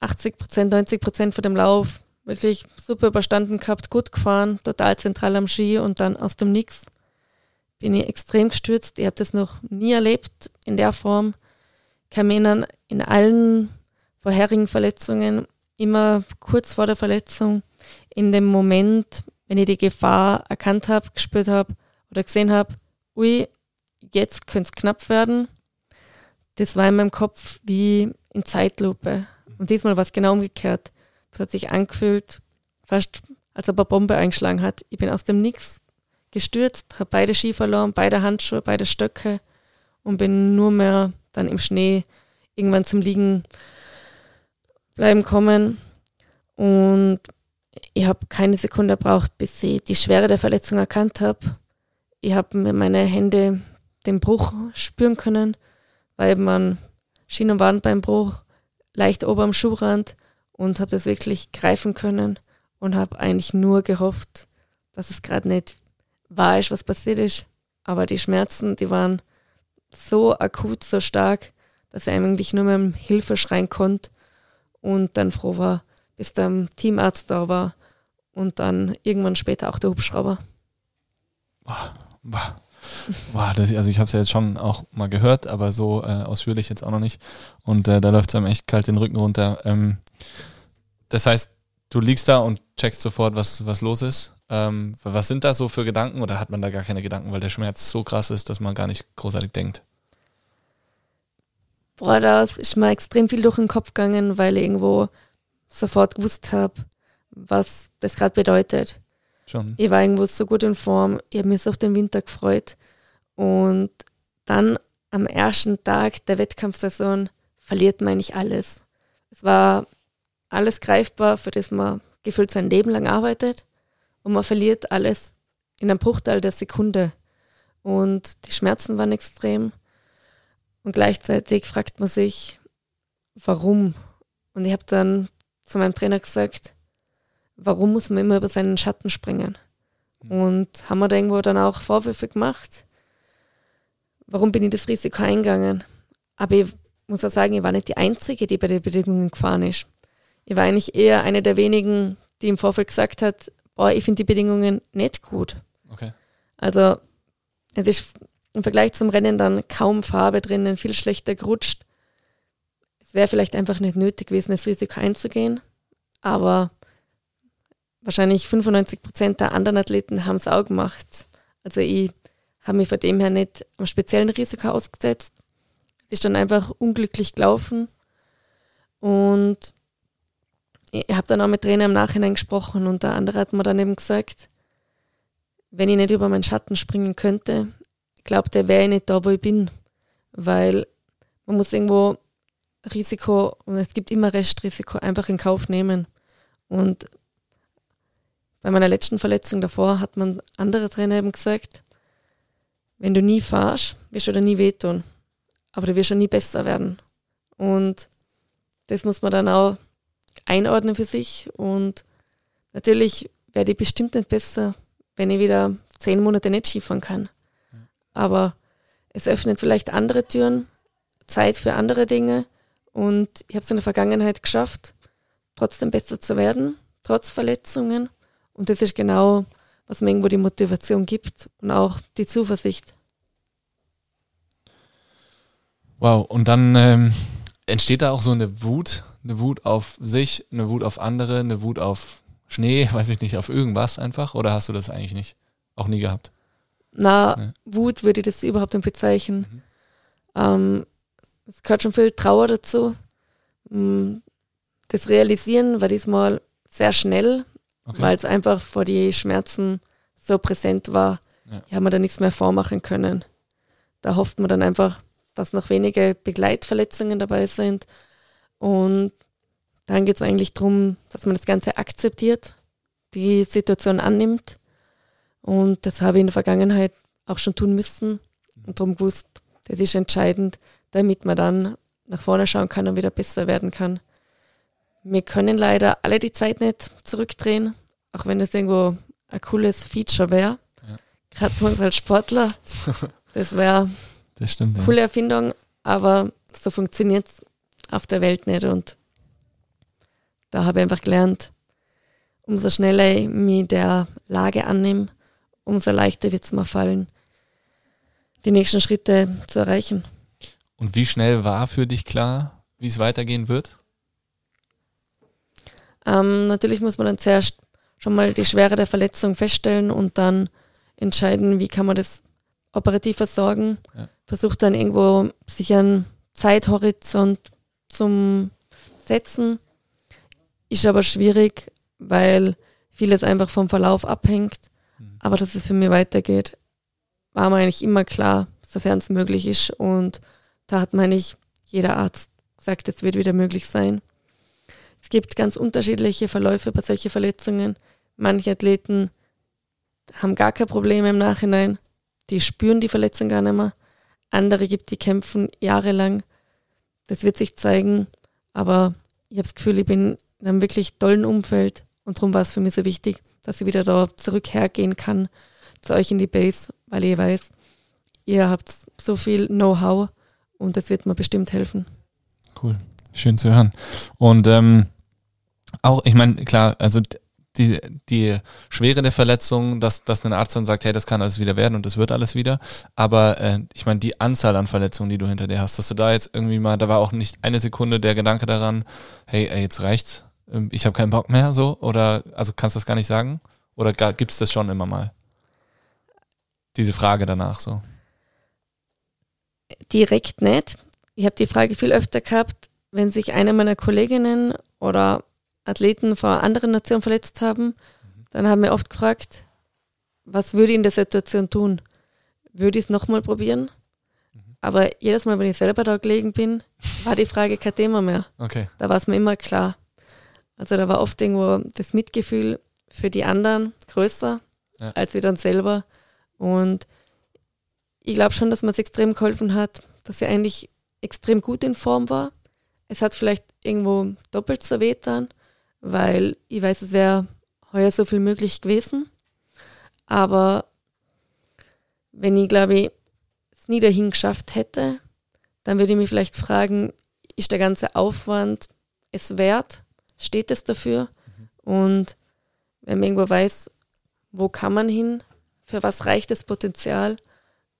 80 Prozent, 90 Prozent von dem Lauf wirklich super überstanden gehabt, gut gefahren, total zentral am Ski und dann aus dem Nix bin ich extrem gestürzt. Ich habe das noch nie erlebt in der Form. Mich erinnern, in allen vorherigen Verletzungen, immer kurz vor der Verletzung, in dem Moment, wenn ich die Gefahr erkannt habe, gespürt habe oder gesehen habe, ui, jetzt könnte es knapp werden. Das war in meinem Kopf wie in Zeitlupe. Und diesmal war es genau umgekehrt. Es hat sich angefühlt, fast als ob eine Bombe eingeschlagen hat. Ich bin aus dem Nix gestürzt, habe beide Ski verloren, beide Handschuhe, beide Stöcke und bin nur mehr dann im Schnee irgendwann zum Liegen bleiben kommen. Und ich habe keine Sekunde gebraucht, bis ich die Schwere der Verletzung erkannt habe. Ich habe mit meinen Händen den Bruch spüren können, weil man Schien- und Wadenbeinbruch leicht ober am Schuhrand und habe das wirklich greifen können und habe eigentlich nur gehofft, dass es gerade nicht wahr ist, was passiert ist. Aber die Schmerzen, die waren so akut, so stark, dass ich eigentlich nur mehr Hilfe schreien konnte und dann froh war, bis der Teamarzt da war und dann irgendwann später auch der Hubschrauber. Wow, wow. wow das, also ich habe es ja jetzt schon auch mal gehört, aber so äh, ausführlich jetzt auch noch nicht. Und äh, da läuft es einem echt kalt den Rücken runter. Ähm, das heißt, du liegst da und checkst sofort, was, was los ist. Ähm, was sind da so für Gedanken oder hat man da gar keine Gedanken, weil der Schmerz so krass ist, dass man gar nicht großartig denkt? Boah, da ist mir extrem viel durch den Kopf gegangen, weil ich irgendwo sofort gewusst habe, was das gerade bedeutet. Schon. Ich war irgendwo so gut in Form, ich habe mich so auf den Winter gefreut. Und dann am ersten Tag der Wettkampfsaison verliert man eigentlich alles. Es war alles greifbar, für das man gefühlt sein Leben lang arbeitet und man verliert alles in einem Bruchteil der Sekunde. Und die Schmerzen waren extrem und gleichzeitig fragt man sich, warum? Und ich habe dann zu meinem Trainer gesagt, warum muss man immer über seinen Schatten springen? Mhm. Und haben wir da irgendwo dann auch Vorwürfe gemacht? Warum bin ich das Risiko eingegangen? Aber ich muss auch sagen, ich war nicht die Einzige, die bei den Bedingungen gefahren ist. Ich war eigentlich eher eine der wenigen, die im Vorfeld gesagt hat, boah, ich finde die Bedingungen nicht gut. Okay. Also es ist im Vergleich zum Rennen dann kaum Farbe drinnen, viel schlechter gerutscht. Es wäre vielleicht einfach nicht nötig gewesen, das Risiko einzugehen, aber wahrscheinlich 95 Prozent der anderen Athleten haben es auch gemacht. Also ich habe mich von dem her nicht am speziellen Risiko ausgesetzt. Es ist dann einfach unglücklich gelaufen und ich habe dann auch mit Trainer im Nachhinein gesprochen und der andere hat mir dann eben gesagt, wenn ich nicht über meinen Schatten springen könnte, glaubt er, wäre ich nicht da, wo ich bin. Weil man muss irgendwo Risiko, und es gibt immer Restrisiko, einfach in Kauf nehmen. Und bei meiner letzten Verletzung davor hat man andere Trainer eben gesagt, wenn du nie fahrst, wirst du dir nie wehtun. Aber du wirst schon nie besser werden. Und das muss man dann auch einordnen für sich. Und natürlich werde ich bestimmt nicht besser, wenn ich wieder zehn Monate nicht Skifahren kann. Aber es öffnet vielleicht andere Türen, Zeit für andere Dinge. Und ich habe es in der Vergangenheit geschafft, trotzdem besser zu werden, trotz Verletzungen. Und das ist genau, was mir irgendwo die Motivation gibt und auch die Zuversicht. Wow, und dann ähm, entsteht da auch so eine Wut, eine Wut auf sich, eine Wut auf andere, eine Wut auf Schnee, weiß ich nicht, auf irgendwas einfach? Oder hast du das eigentlich nicht? Auch nie gehabt? Na, nee. Wut würde ich das überhaupt nicht bezeichnen. Mhm. Ähm, es gehört schon viel Trauer dazu. Mm, das Realisieren war diesmal sehr schnell, okay. weil es einfach vor die Schmerzen so präsent war. Ja. Ich habe mir da nichts mehr vormachen können. Da hofft man dann einfach, dass noch wenige Begleitverletzungen dabei sind. Und dann geht es eigentlich darum, dass man das Ganze akzeptiert, die Situation annimmt. Und das habe ich in der Vergangenheit auch schon tun müssen und darum gewusst, das ist entscheidend, damit man dann nach vorne schauen kann und wieder besser werden kann. Wir können leider alle die Zeit nicht zurückdrehen, auch wenn es irgendwo ein cooles Feature wäre. Ja. Gerade für uns als Sportler. Das wäre eine ja. coole Erfindung, aber so funktioniert es auf der Welt nicht. Und da habe ich einfach gelernt, umso schneller ich mich der Lage annehme, umso leichter wird es mir fallen, die nächsten Schritte zu erreichen. Und wie schnell war für dich klar, wie es weitergehen wird? Ähm, natürlich muss man dann zuerst schon mal die Schwere der Verletzung feststellen und dann entscheiden, wie kann man das operativ versorgen. Ja. Versucht dann irgendwo sich einen Zeithorizont zum Setzen. Ist aber schwierig, weil vieles einfach vom Verlauf abhängt. Mhm. Aber dass es für mich weitergeht, war mir eigentlich immer klar, sofern es möglich ist. Und da hat, meine ich, jeder Arzt gesagt, es wird wieder möglich sein. Es gibt ganz unterschiedliche Verläufe bei solchen Verletzungen. Manche Athleten haben gar keine Probleme im Nachhinein. Die spüren die Verletzung gar nicht mehr. Andere gibt, die kämpfen jahrelang. Das wird sich zeigen. Aber ich habe das Gefühl, ich bin in einem wirklich tollen Umfeld. Und darum war es für mich so wichtig, dass ich wieder da zurück hergehen kann zu euch in die Base, weil ich weiß, ihr habt so viel Know-how und das wird mir bestimmt helfen. Cool, schön zu hören. Und ähm, auch, ich meine, klar, also die, die Schwere der Verletzung, dass, dass ein Arzt dann sagt, hey, das kann alles wieder werden und das wird alles wieder. Aber äh, ich meine, die Anzahl an Verletzungen, die du hinter dir hast, dass du da jetzt irgendwie mal, da war auch nicht eine Sekunde der Gedanke daran, hey, ey, jetzt reicht's, ähm, ich habe keinen Bock mehr, so? Oder, also kannst du das gar nicht sagen? Oder gibt es das schon immer mal? Diese Frage danach so. Direkt nicht. Ich habe die Frage viel öfter gehabt, wenn sich eine meiner Kolleginnen oder Athleten vor anderen Nationen verletzt haben, dann haben wir oft gefragt, was würde ich in der Situation tun? Würde ich es nochmal probieren? Aber jedes Mal, wenn ich selber da gelegen bin, war die Frage kein Thema mehr. Okay. Da war es mir immer klar. Also da war oft irgendwo das Mitgefühl für die anderen größer ja. als wir dann selber. Und ich glaube schon, dass mir es extrem geholfen hat, dass ich eigentlich extrem gut in Form war. Es hat vielleicht irgendwo doppelt so weh dann, weil ich weiß, es wäre heuer so viel möglich gewesen. Aber wenn ich, glaube ich, es nie dahin geschafft hätte, dann würde ich mich vielleicht fragen, ist der ganze Aufwand es wert? Steht es dafür? Mhm. Und wenn man irgendwo weiß, wo kann man hin, für was reicht das Potenzial,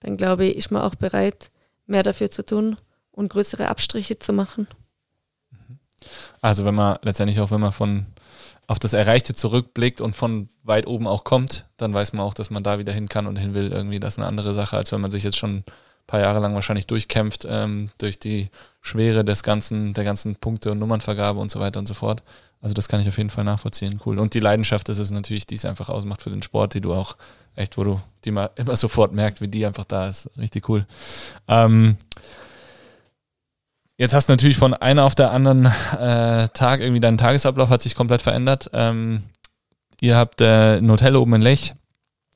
dann glaube ich, ist man auch bereit, mehr dafür zu tun und größere Abstriche zu machen. Also wenn man letztendlich auch, wenn man von auf das Erreichte zurückblickt und von weit oben auch kommt, dann weiß man auch, dass man da wieder hin kann und hin will. Irgendwie das ist eine andere Sache, als wenn man sich jetzt schon ein paar Jahre lang wahrscheinlich durchkämpft ähm, durch die Schwere des ganzen, der ganzen Punkte und Nummernvergabe und so weiter und so fort. Also das kann ich auf jeden Fall nachvollziehen. Cool. Und die Leidenschaft ist es natürlich, die es einfach ausmacht für den Sport, die du auch echt, wo du die mal immer sofort merkst, wie die einfach da ist. Richtig cool. Ähm, Jetzt hast du natürlich von einer auf der anderen äh, Tag irgendwie dein Tagesablauf hat sich komplett verändert. Ähm, ihr habt äh, ein Hotel oben in Lech.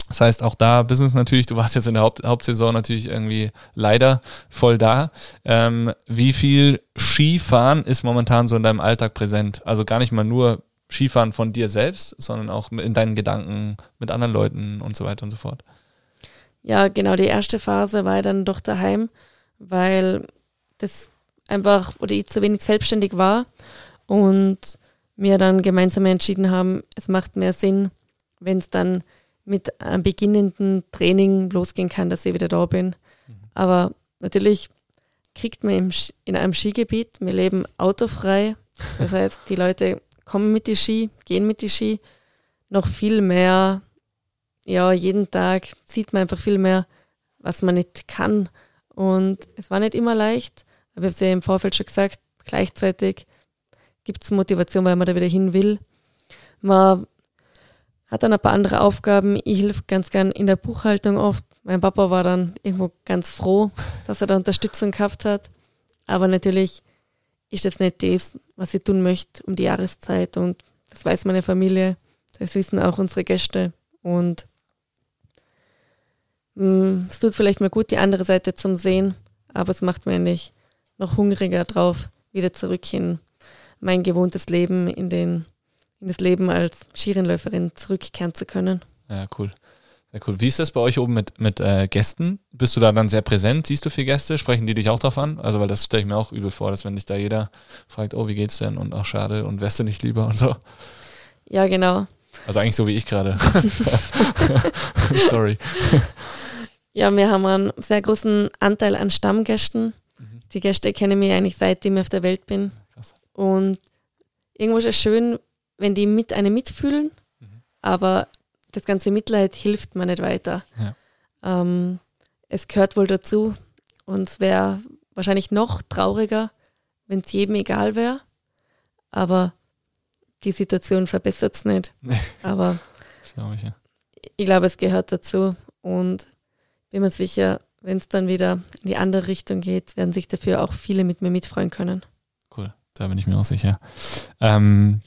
Das heißt, auch da Business natürlich, du warst jetzt in der Haupt Hauptsaison natürlich irgendwie leider voll da. Ähm, wie viel Skifahren ist momentan so in deinem Alltag präsent? Also gar nicht mal nur Skifahren von dir selbst, sondern auch in deinen Gedanken mit anderen Leuten und so weiter und so fort. Ja, genau, die erste Phase war dann doch daheim, weil das einfach oder ich zu wenig selbstständig war und wir dann gemeinsam entschieden haben, es macht mehr Sinn, wenn es dann mit einem beginnenden Training losgehen kann, dass ich wieder da bin. Mhm. Aber natürlich kriegt man im, in einem Skigebiet, wir leben autofrei, das heißt, die Leute kommen mit die Ski, gehen mit die Ski, noch viel mehr, ja, jeden Tag sieht man einfach viel mehr, was man nicht kann Und es war nicht immer leicht, aber ich habe es ja im Vorfeld schon gesagt, gleichzeitig gibt es Motivation, weil man da wieder hin will. Man hat dann ein paar andere Aufgaben. Ich helfe ganz gern in der Buchhaltung oft. Mein Papa war dann irgendwo ganz froh, dass er da Unterstützung gehabt hat. Aber natürlich ist das nicht das, was ich tun möchte um die Jahreszeit. Und das weiß meine Familie, das wissen auch unsere Gäste. Und mh, mm, es tut vielleicht mal gut, die andere Seite zum Sehen, aber es macht mir eigentlich noch hungriger drauf, wieder zurück in mein gewohntes Leben, in, den, in das Leben als Skirennläuferin zurückkehren zu können. Ja, cool. Sehr cool. Wie ist das bei euch oben mit, mit äh, Gästen? Bist du da dann sehr präsent? Siehst du viele Gäste? Sprechen die dich auch drauf an? Also, weil das stelle ich mir auch übel vor, dass wenn dich da jeder fragt, oh, wie geht's denn? Und auch schade und wärst du nicht lieber und so. Ja, genau. Also eigentlich so wie ich gerade. Sorry. Ja, wir haben einen sehr großen Anteil an Stammgästen. Die Gäste kennen mich eigentlich seitdem ich auf der Welt bin. Krass. Und irgendwo ist es schön, wenn die mit einem mitfühlen, mhm. aber das ganze Mitleid hilft mir nicht weiter. Ja. Ähm, es gehört wohl dazu und es wäre wahrscheinlich noch trauriger, wenn es jedem egal wäre. Aber die Situation verbessert es nicht. Aber ich, ja. ich glaube, es gehört dazu und bin mir sicher, wenn es dann wieder in die andere Richtung geht, werden sich dafür auch viele mit mir mitfreuen können. Cool, da bin ich mir auch sicher. Ähm,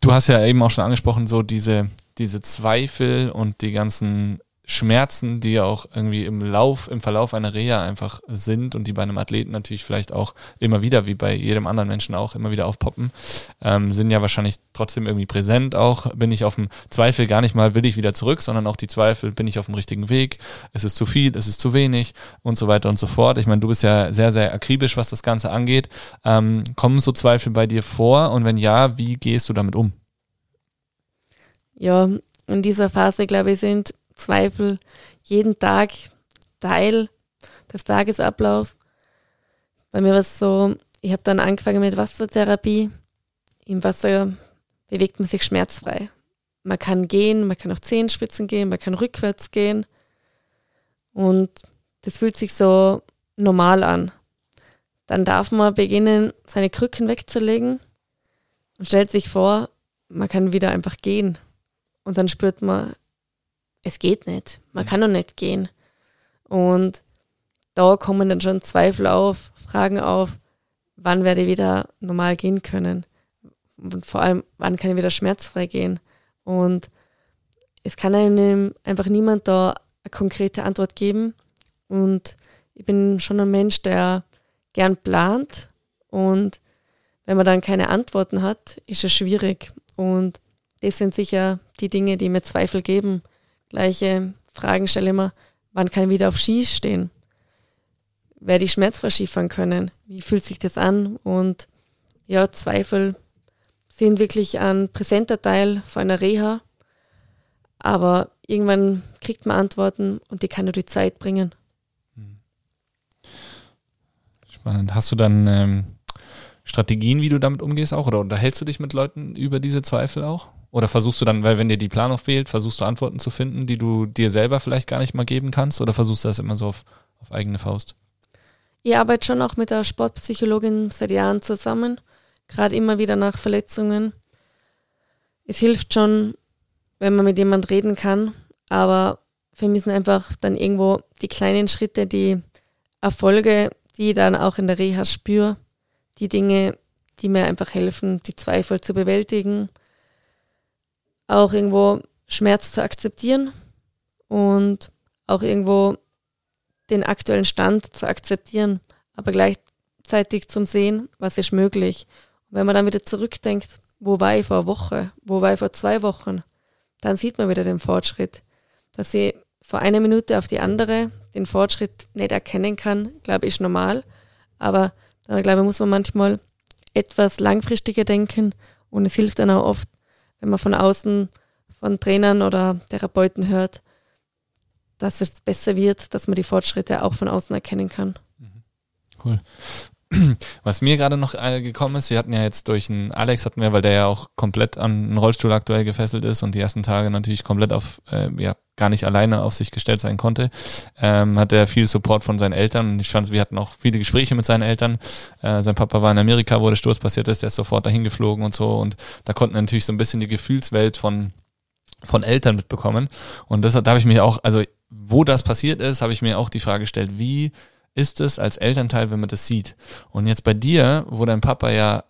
du hast ja eben auch schon angesprochen, so diese, diese Zweifel und die ganzen Schmerzen, die ja auch irgendwie im Lauf, im Verlauf einer Reha einfach sind und die bei einem Athleten natürlich vielleicht auch immer wieder, wie bei jedem anderen Menschen auch immer wieder aufpoppen, ähm, sind ja wahrscheinlich trotzdem irgendwie präsent auch. Bin ich auf dem Zweifel gar nicht mal, will ich wieder zurück, sondern auch die Zweifel, bin ich auf dem richtigen Weg, ist es zu viel, ist es zu wenig und so weiter und so fort. Ich meine, du bist ja sehr, sehr akribisch, was das Ganze angeht. Ähm, kommen so Zweifel bei dir vor und wenn ja, wie gehst du damit um? Ja, in dieser Phase, glaube ich, sind Zweifel jeden Tag Teil des Tagesablaufs. Bei mir war es so, ich habe dann angefangen mit Wassertherapie. Im Wasser bewegt man sich schmerzfrei. Man kann gehen, man kann auf Zehenspitzen gehen, man kann rückwärts gehen. Und das fühlt sich so normal an. Dann darf man beginnen, seine Krücken wegzulegen und stellt sich vor, man kann wieder einfach gehen. Und dann spürt man, es geht nicht. Man kann doch nicht gehen. Und da kommen dann schon Zweifel auf, Fragen auf, wann werde ich wieder normal gehen können? Und vor allem, wann kann ich wieder schmerzfrei gehen? Und es kann einem einfach niemand da eine konkrete Antwort geben. Und ich bin schon ein Mensch, der gern plant. Und wenn man dann keine Antworten hat, ist es schwierig. Und das sind sicher die Dinge, die mir Zweifel geben gleiche Fragen stelle immer, wann kann ich wieder auf Ski stehen? Werde ich schmerzfrei Skifahren können? Wie fühlt sich das an? Und ja, Zweifel sind wirklich ein präsenter Teil von einer Reha. Aber irgendwann kriegt man Antworten und die kann nur die Zeit bringen. Spannend. Hast du dann ähm, Strategien, wie du damit umgehst auch? Oder unterhältst du dich mit Leuten über diese Zweifel auch? Oder versuchst du dann, weil wenn dir die Planung fehlt, versuchst du Antworten zu finden, die du dir selber vielleicht gar nicht mal geben kannst? Oder versuchst du das immer so auf, auf eigene Faust? Ich arbeite schon auch mit der Sportpsychologin seit Jahren zusammen, gerade immer wieder nach Verletzungen. Es hilft schon, wenn man mit jemand reden kann, aber mich sind einfach dann irgendwo die kleinen Schritte, die Erfolge, die ich dann auch in der Reha spüre, die Dinge, die mir einfach helfen, die Zweifel zu bewältigen auch irgendwo Schmerz zu akzeptieren und auch irgendwo den aktuellen Stand zu akzeptieren, aber gleichzeitig zum Sehen, was ist möglich. Und wenn man dann wieder zurückdenkt, wo war ich vor Woche, wo war ich vor zwei Wochen, dann sieht man wieder den Fortschritt. Dass ich vor einer Minute auf die andere den Fortschritt nicht erkennen kann, glaube ich, ist normal. Aber da glaube ich, muss man manchmal etwas langfristiger denken und es hilft dann auch oft, wenn man von außen von Trainern oder Therapeuten hört, dass es besser wird, dass man die Fortschritte auch von außen erkennen kann. Cool. Was mir gerade noch äh, gekommen ist, wir hatten ja jetzt durch einen Alex hatten wir, weil der ja auch komplett an einen Rollstuhl aktuell gefesselt ist und die ersten Tage natürlich komplett auf, äh, ja, gar nicht alleine auf sich gestellt sein konnte, ähm, hat er viel Support von seinen Eltern. Und ich fand, wir hatten auch viele Gespräche mit seinen Eltern. Äh, sein Papa war in Amerika, wo der Sturz passiert ist, der ist sofort dahin geflogen und so. Und da konnten natürlich so ein bisschen die Gefühlswelt von von Eltern mitbekommen. Und deshalb da habe ich mich auch, also wo das passiert ist, habe ich mir auch die Frage gestellt, wie ist es als Elternteil, wenn man das sieht? Und jetzt bei dir, wo dein Papa ja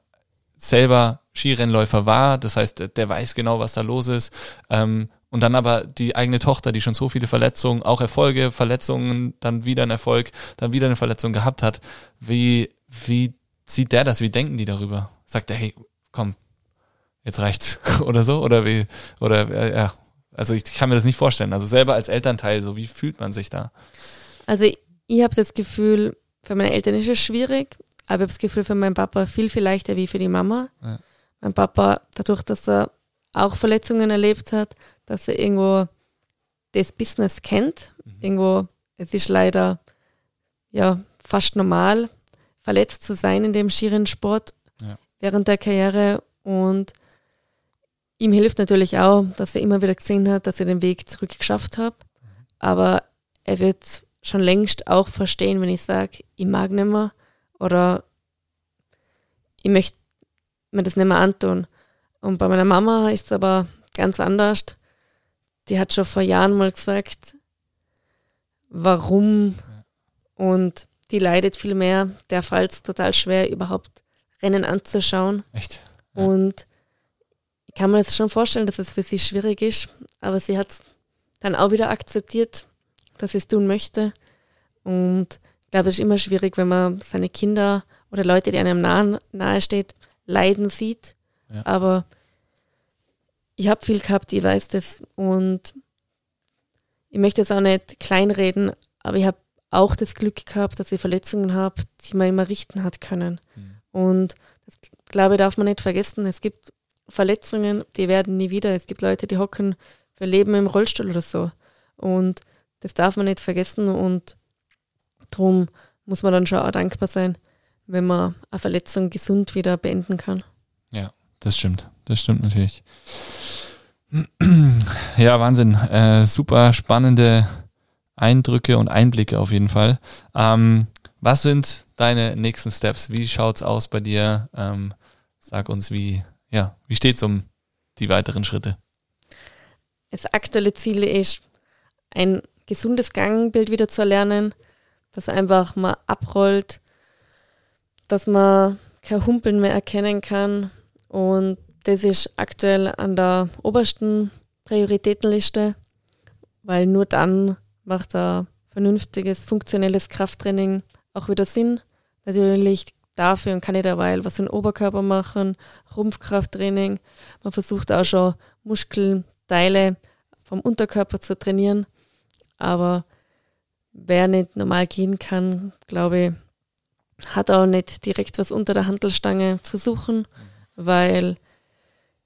selber Skirennläufer war, das heißt, der weiß genau, was da los ist, ähm, und dann aber die eigene Tochter, die schon so viele Verletzungen, auch Erfolge, Verletzungen, dann wieder ein Erfolg, dann wieder eine Verletzung gehabt hat, wie, wie sieht der das? Wie denken die darüber? Sagt er, hey, komm, jetzt reicht's oder so? Oder wie, oder ja, also ich kann mir das nicht vorstellen. Also selber als Elternteil, so wie fühlt man sich da? Also ich, habe das Gefühl, für meine Eltern ist es schwierig, aber ich habe das Gefühl für meinen Papa viel, viel leichter wie für die Mama. Ja. Mein Papa, dadurch, dass er auch Verletzungen erlebt hat, dass er irgendwo das Business kennt. Mhm. Irgendwo, es ist leider ja fast normal, verletzt zu sein in dem Skirennsport ja. während der Karriere und ihm hilft natürlich auch, dass er immer wieder gesehen hat, dass er den Weg zurück geschafft hat. Mhm. Aber er wird schon längst auch verstehen, wenn ich sage, ich mag nicht mehr oder ich möchte mir das nicht mehr antun. Und bei meiner Mama ist es aber ganz anders. Die hat schon vor Jahren mal gesagt, warum und die leidet viel mehr. Der fällt es total schwer, überhaupt Rennen anzuschauen. Echt? Ja. Und ich kann mir das schon vorstellen, dass es für sie schwierig ist, aber sie hat es dann auch wieder akzeptiert dass ich es tun möchte. Und ich glaube, es ist immer schwierig, wenn man seine Kinder oder Leute, die einem nahe, nahe steht, leiden sieht. Ja. Aber ich habe viel gehabt, ich weiß das. Und ich möchte jetzt auch nicht kleinreden, aber ich habe auch das Glück gehabt, dass ich Verletzungen habe, die man immer richten hat können. Mhm. Und das, glaube ich, darf man nicht vergessen. Es gibt Verletzungen, die werden nie wieder. Es gibt Leute, die hocken für Leben im Rollstuhl oder so. Und das darf man nicht vergessen und darum muss man dann schon auch dankbar sein, wenn man eine Verletzung gesund wieder beenden kann. Ja, das stimmt. Das stimmt natürlich. Ja, Wahnsinn. Äh, super spannende Eindrücke und Einblicke auf jeden Fall. Ähm, was sind deine nächsten Steps? Wie schaut's aus bei dir? Ähm, sag uns, wie, ja, wie steht's um die weiteren Schritte? Das aktuelle Ziel ist, ein gesundes Gangbild wieder zu erlernen, dass einfach mal abrollt, dass man kein Humpeln mehr erkennen kann. Und das ist aktuell an der obersten Prioritätenliste, weil nur dann macht ein vernünftiges, funktionelles Krafttraining auch wieder Sinn. Natürlich dafür und kann ich derweil was für den Oberkörper machen, Rumpfkrafttraining. Man versucht auch schon Muskelteile vom Unterkörper zu trainieren. Aber wer nicht normal gehen kann, glaube ich, hat auch nicht direkt was unter der Handelstange zu suchen, weil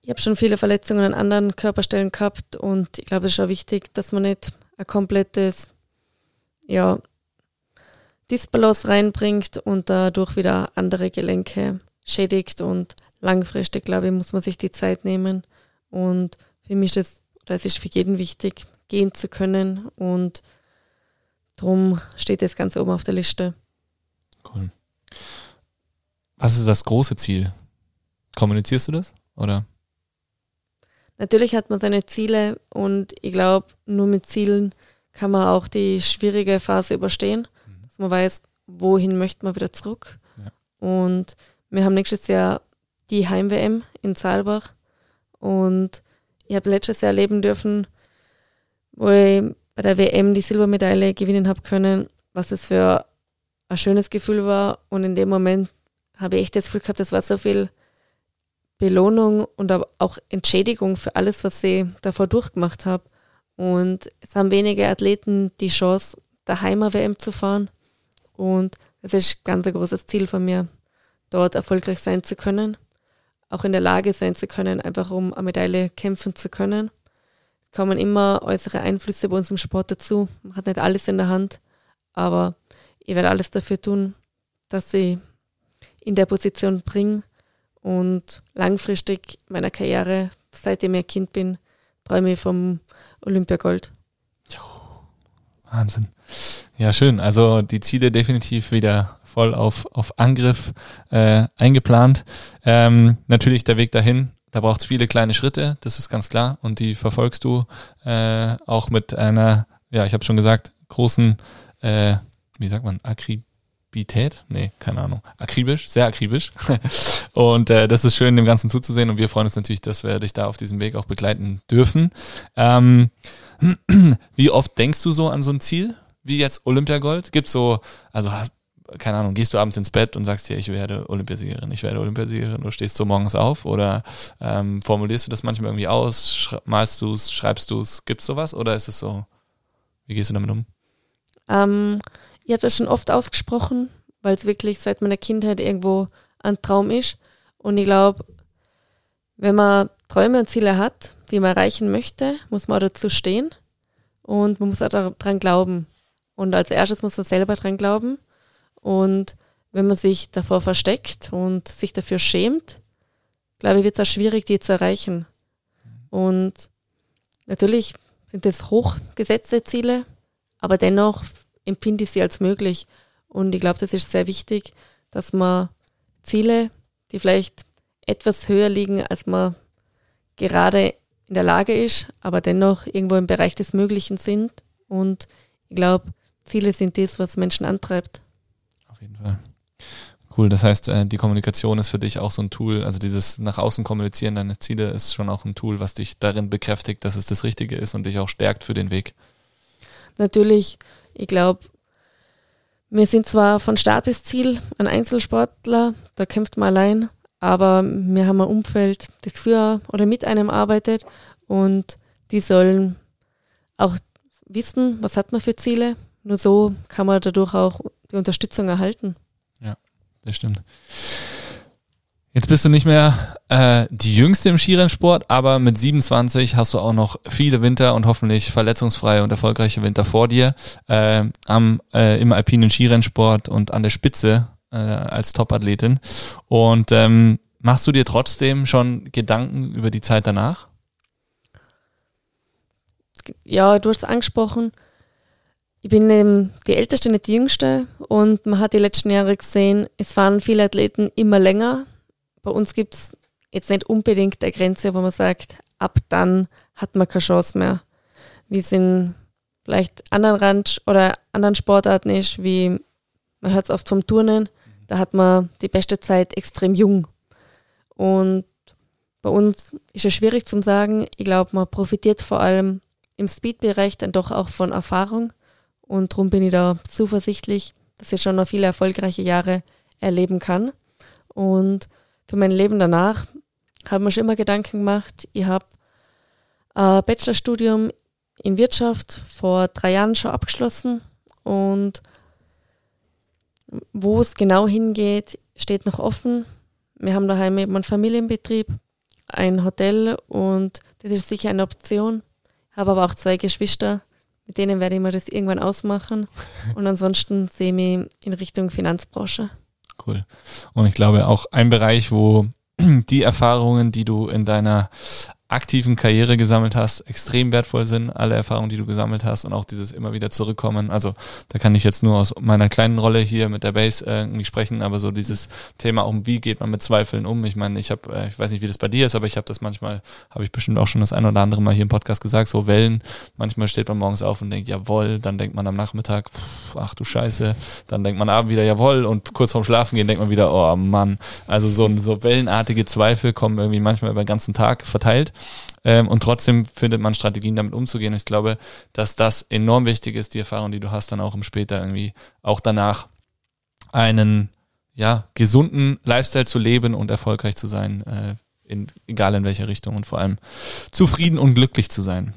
ich habe schon viele Verletzungen an anderen Körperstellen gehabt und ich glaube, es ist auch wichtig, dass man nicht ein komplettes ja, Disbalance reinbringt und dadurch wieder andere Gelenke schädigt und langfristig, glaube ich, muss man sich die Zeit nehmen und für mich ist das, es ist für jeden wichtig, gehen zu können. Und darum steht das ganz oben auf der Liste. Cool. Was ist das große Ziel? Kommunizierst du das? Oder? Natürlich hat man seine Ziele und ich glaube, nur mit Zielen kann man auch die schwierige Phase überstehen. Mhm. Dass man weiß, wohin möchte man wieder zurück. Ja. Und wir haben nächstes Jahr die Heim-WM in Saalbach und ich habe letztes Jahr erleben dürfen, wo ich bei der WM die Silbermedaille gewinnen habe können, was es für ein schönes Gefühl war. Und in dem Moment habe ich echt das Gefühl gehabt, das war so viel Belohnung und auch Entschädigung für alles, was ich davor durchgemacht habe. Und es haben wenige Athleten die Chance, daheim WM zu fahren. Und das ist ganz ein großes Ziel von mir, dort erfolgreich sein zu können, auch in der Lage sein zu können, einfach um eine Medaille kämpfen zu können kommen immer äußere Einflüsse bei uns im Sport dazu. Man hat nicht alles in der Hand, aber ich werde alles dafür tun, dass ich in der Position bringe und langfristig meiner Karriere, seitdem ich Kind bin, träume ich vom Olympiagold. Wahnsinn. Ja, schön. Also die Ziele definitiv wieder voll auf, auf Angriff äh, eingeplant. Ähm, natürlich der Weg dahin, da braucht es viele kleine Schritte, das ist ganz klar. Und die verfolgst du äh, auch mit einer, ja, ich habe schon gesagt, großen, äh, wie sagt man, Akribität? Nee, keine Ahnung. Akribisch, sehr akribisch. und äh, das ist schön, dem Ganzen zuzusehen. Und wir freuen uns natürlich, dass wir dich da auf diesem Weg auch begleiten dürfen. Ähm, wie oft denkst du so an so ein Ziel? Wie jetzt Olympiagold? Gibt so, also keine Ahnung, gehst du abends ins Bett und sagst dir, ich werde Olympiasiegerin, ich werde Olympiasiegerin, oder stehst du morgens auf oder ähm, formulierst du das manchmal irgendwie aus, malst du es, schreibst du es, gibt es sowas oder ist es so, wie gehst du damit um? Ähm, ich habe das schon oft ausgesprochen, weil es wirklich seit meiner Kindheit irgendwo ein Traum ist und ich glaube, wenn man Träume und Ziele hat, die man erreichen möchte, muss man auch dazu stehen und man muss auch daran glauben. Und als erstes muss man selber daran glauben und wenn man sich davor versteckt und sich dafür schämt, glaube ich, wird es auch schwierig, die zu erreichen. Und natürlich sind das hochgesetzte Ziele, aber dennoch empfinde ich sie als möglich. Und ich glaube, das ist sehr wichtig, dass man Ziele, die vielleicht etwas höher liegen, als man gerade in der Lage ist, aber dennoch irgendwo im Bereich des Möglichen sind. Und ich glaube, Ziele sind das, was Menschen antreibt jeden Fall. Cool, das heißt, äh, die Kommunikation ist für dich auch so ein Tool, also dieses nach außen kommunizieren deines Ziele ist schon auch ein Tool, was dich darin bekräftigt, dass es das Richtige ist und dich auch stärkt für den Weg. Natürlich, ich glaube, wir sind zwar von Start bis Ziel ein Einzelsportler, da kämpft man allein, aber wir haben ein Umfeld, das für oder mit einem arbeitet und die sollen auch wissen, was hat man für Ziele. Nur so kann man dadurch auch die Unterstützung erhalten. Ja, das stimmt. Jetzt bist du nicht mehr äh, die Jüngste im Skirennsport, aber mit 27 hast du auch noch viele Winter und hoffentlich verletzungsfreie und erfolgreiche Winter vor dir äh, am, äh, im alpinen Skirennsport und an der Spitze äh, als Topathletin. Und ähm, machst du dir trotzdem schon Gedanken über die Zeit danach? Ja, du hast es angesprochen. Ich bin eben die Älteste, nicht die Jüngste. Und man hat die letzten Jahre gesehen, es fahren viele Athleten immer länger. Bei uns gibt es jetzt nicht unbedingt eine Grenze, wo man sagt, ab dann hat man keine Chance mehr. Wie es in vielleicht anderen Rand oder anderen Sportarten ist, wie man hört es oft vom Turnen, da hat man die beste Zeit extrem jung. Und bei uns ist es schwierig zu sagen. Ich glaube, man profitiert vor allem im Speed-Bereich dann doch auch von Erfahrung. Und darum bin ich da zuversichtlich, dass ich schon noch viele erfolgreiche Jahre erleben kann. Und für mein Leben danach habe ich mir schon immer Gedanken gemacht. Ich habe ein Bachelorstudium in Wirtschaft vor drei Jahren schon abgeschlossen und wo es genau hingeht, steht noch offen. Wir haben daheim eben einen Familienbetrieb, ein Hotel und das ist sicher eine Option. Ich habe aber auch zwei Geschwister mit denen werde ich mir das irgendwann ausmachen. Und ansonsten sehe ich mich in Richtung Finanzbranche. Cool. Und ich glaube auch ein Bereich, wo die Erfahrungen, die du in deiner aktiven Karriere gesammelt hast, extrem wertvoll sind, alle Erfahrungen, die du gesammelt hast und auch dieses immer wieder zurückkommen. Also da kann ich jetzt nur aus meiner kleinen Rolle hier mit der Base äh, irgendwie sprechen, aber so dieses Thema auch, wie geht man mit Zweifeln um? Ich meine, ich habe, äh, ich weiß nicht, wie das bei dir ist, aber ich habe das manchmal, habe ich bestimmt auch schon das ein oder andere Mal hier im Podcast gesagt, so Wellen. Manchmal steht man morgens auf und denkt, jawohl, dann denkt man am Nachmittag, pff, ach du Scheiße, dann denkt man abend wieder, jawohl, und kurz vorm Schlafen gehen denkt man wieder, oh Mann. Also so, so wellenartige Zweifel kommen irgendwie manchmal über den ganzen Tag verteilt. Ähm, und trotzdem findet man Strategien, damit umzugehen. Ich glaube, dass das enorm wichtig ist, die Erfahrung, die du hast, dann auch im später irgendwie, auch danach einen ja, gesunden Lifestyle zu leben und erfolgreich zu sein, äh, in, egal in welcher Richtung und vor allem zufrieden und glücklich zu sein.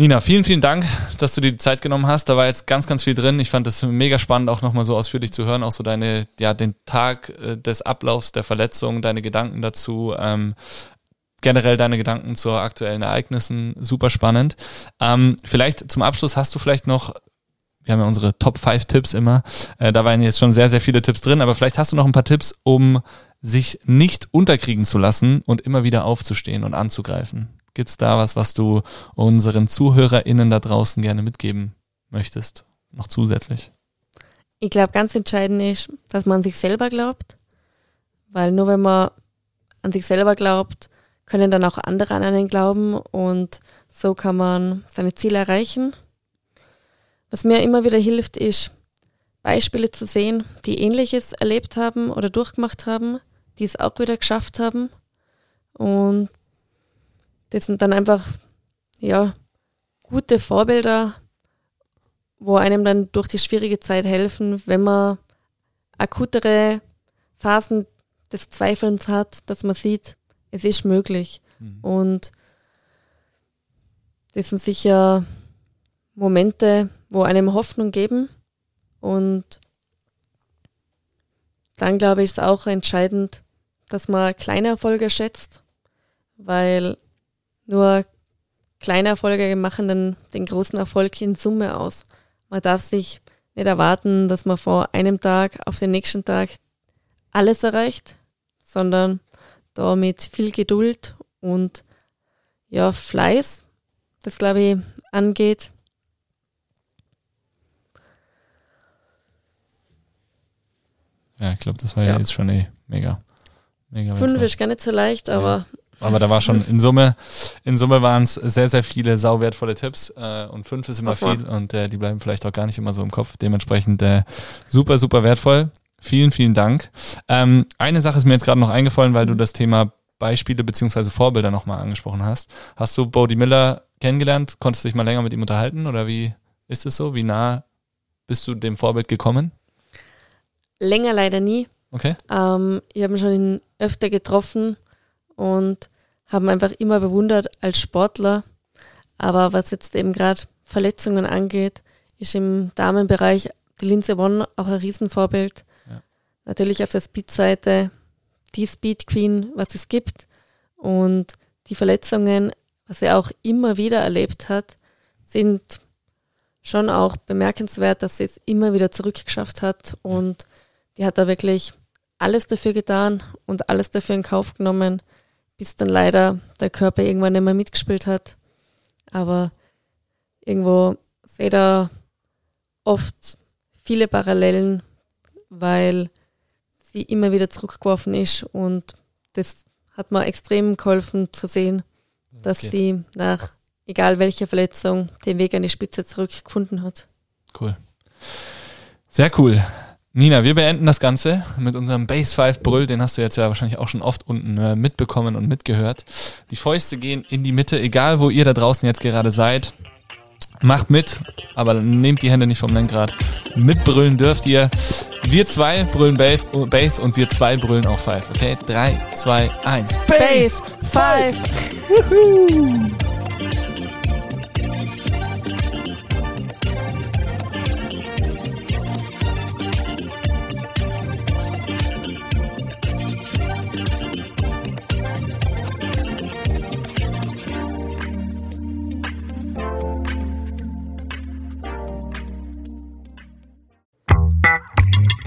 Nina, vielen, vielen Dank, dass du dir die Zeit genommen hast. Da war jetzt ganz, ganz viel drin. Ich fand es mega spannend, auch nochmal so ausführlich zu hören, auch so deine, ja, den Tag äh, des Ablaufs der Verletzung, deine Gedanken dazu, ähm, generell deine Gedanken zu aktuellen Ereignissen. Super spannend. Ähm, vielleicht zum Abschluss hast du vielleicht noch wir haben ja unsere Top 5 Tipps immer. Äh, da waren jetzt schon sehr, sehr viele Tipps drin, aber vielleicht hast du noch ein paar Tipps, um sich nicht unterkriegen zu lassen und immer wieder aufzustehen und anzugreifen. Gibt es da was, was du unseren ZuhörerInnen da draußen gerne mitgeben möchtest? Noch zusätzlich? Ich glaube, ganz entscheidend ist, dass man an sich selber glaubt, weil nur wenn man an sich selber glaubt, können dann auch andere an einen glauben und so kann man seine Ziele erreichen. Was mir immer wieder hilft, ist Beispiele zu sehen, die ähnliches erlebt haben oder durchgemacht haben, die es auch wieder geschafft haben. Und das sind dann einfach ja, gute Vorbilder, wo einem dann durch die schwierige Zeit helfen, wenn man akutere Phasen des Zweifelns hat, dass man sieht, es ist möglich. Mhm. Und das sind sicher Momente, wo einem Hoffnung geben. Und dann glaube ich, ist auch entscheidend, dass man kleine Erfolge schätzt, weil nur kleine Erfolge machen dann den großen Erfolg in Summe aus. Man darf sich nicht erwarten, dass man von einem Tag auf den nächsten Tag alles erreicht, sondern da mit viel Geduld und ja, Fleiß, das glaube ich angeht. Ja, ich glaube, das war ja. ja, jetzt schon eh mega. mega Fünf ist gar nicht so leicht, aber. Ja. Aber da war schon in Summe, in Summe waren es sehr, sehr viele sauwertvolle Tipps äh, und fünf ist immer Ach, viel und äh, die bleiben vielleicht auch gar nicht immer so im Kopf. Dementsprechend äh, super, super wertvoll. Vielen, vielen Dank. Ähm, eine Sache ist mir jetzt gerade noch eingefallen, weil du das Thema Beispiele beziehungsweise Vorbilder nochmal angesprochen hast. Hast du Bodie Miller kennengelernt? Konntest du dich mal länger mit ihm unterhalten oder wie ist es so? Wie nah bist du dem Vorbild gekommen? Länger leider nie. Okay. Ähm, ich habe ihn schon öfter getroffen und habe einfach immer bewundert als Sportler. Aber was jetzt eben gerade Verletzungen angeht, ist im Damenbereich die Linse One auch ein Riesenvorbild. Ja. Natürlich auf der Speed-Seite die Speed Queen, was es gibt. Und die Verletzungen, was er auch immer wieder erlebt hat, sind schon auch bemerkenswert, dass sie es immer wieder zurückgeschafft hat. Und die hat da wirklich alles dafür getan und alles dafür in Kauf genommen, bis dann leider der Körper irgendwann nicht mehr mitgespielt hat. Aber irgendwo sehe da oft viele Parallelen, weil sie immer wieder zurückgeworfen ist und das hat mir extrem geholfen zu sehen, dass okay. sie nach egal welcher Verletzung den Weg an die Spitze zurückgefunden hat. Cool. Sehr cool. Nina, wir beenden das Ganze mit unserem Base 5 Brüll, den hast du jetzt ja wahrscheinlich auch schon oft unten äh, mitbekommen und mitgehört. Die Fäuste gehen in die Mitte, egal wo ihr da draußen jetzt gerade seid. Macht mit, aber nehmt die Hände nicht vom Lenkrad. Mitbrüllen dürft ihr. Wir zwei brüllen Bass und wir zwei brüllen auch Five. Okay? Drei, zwei, eins. Bass Five!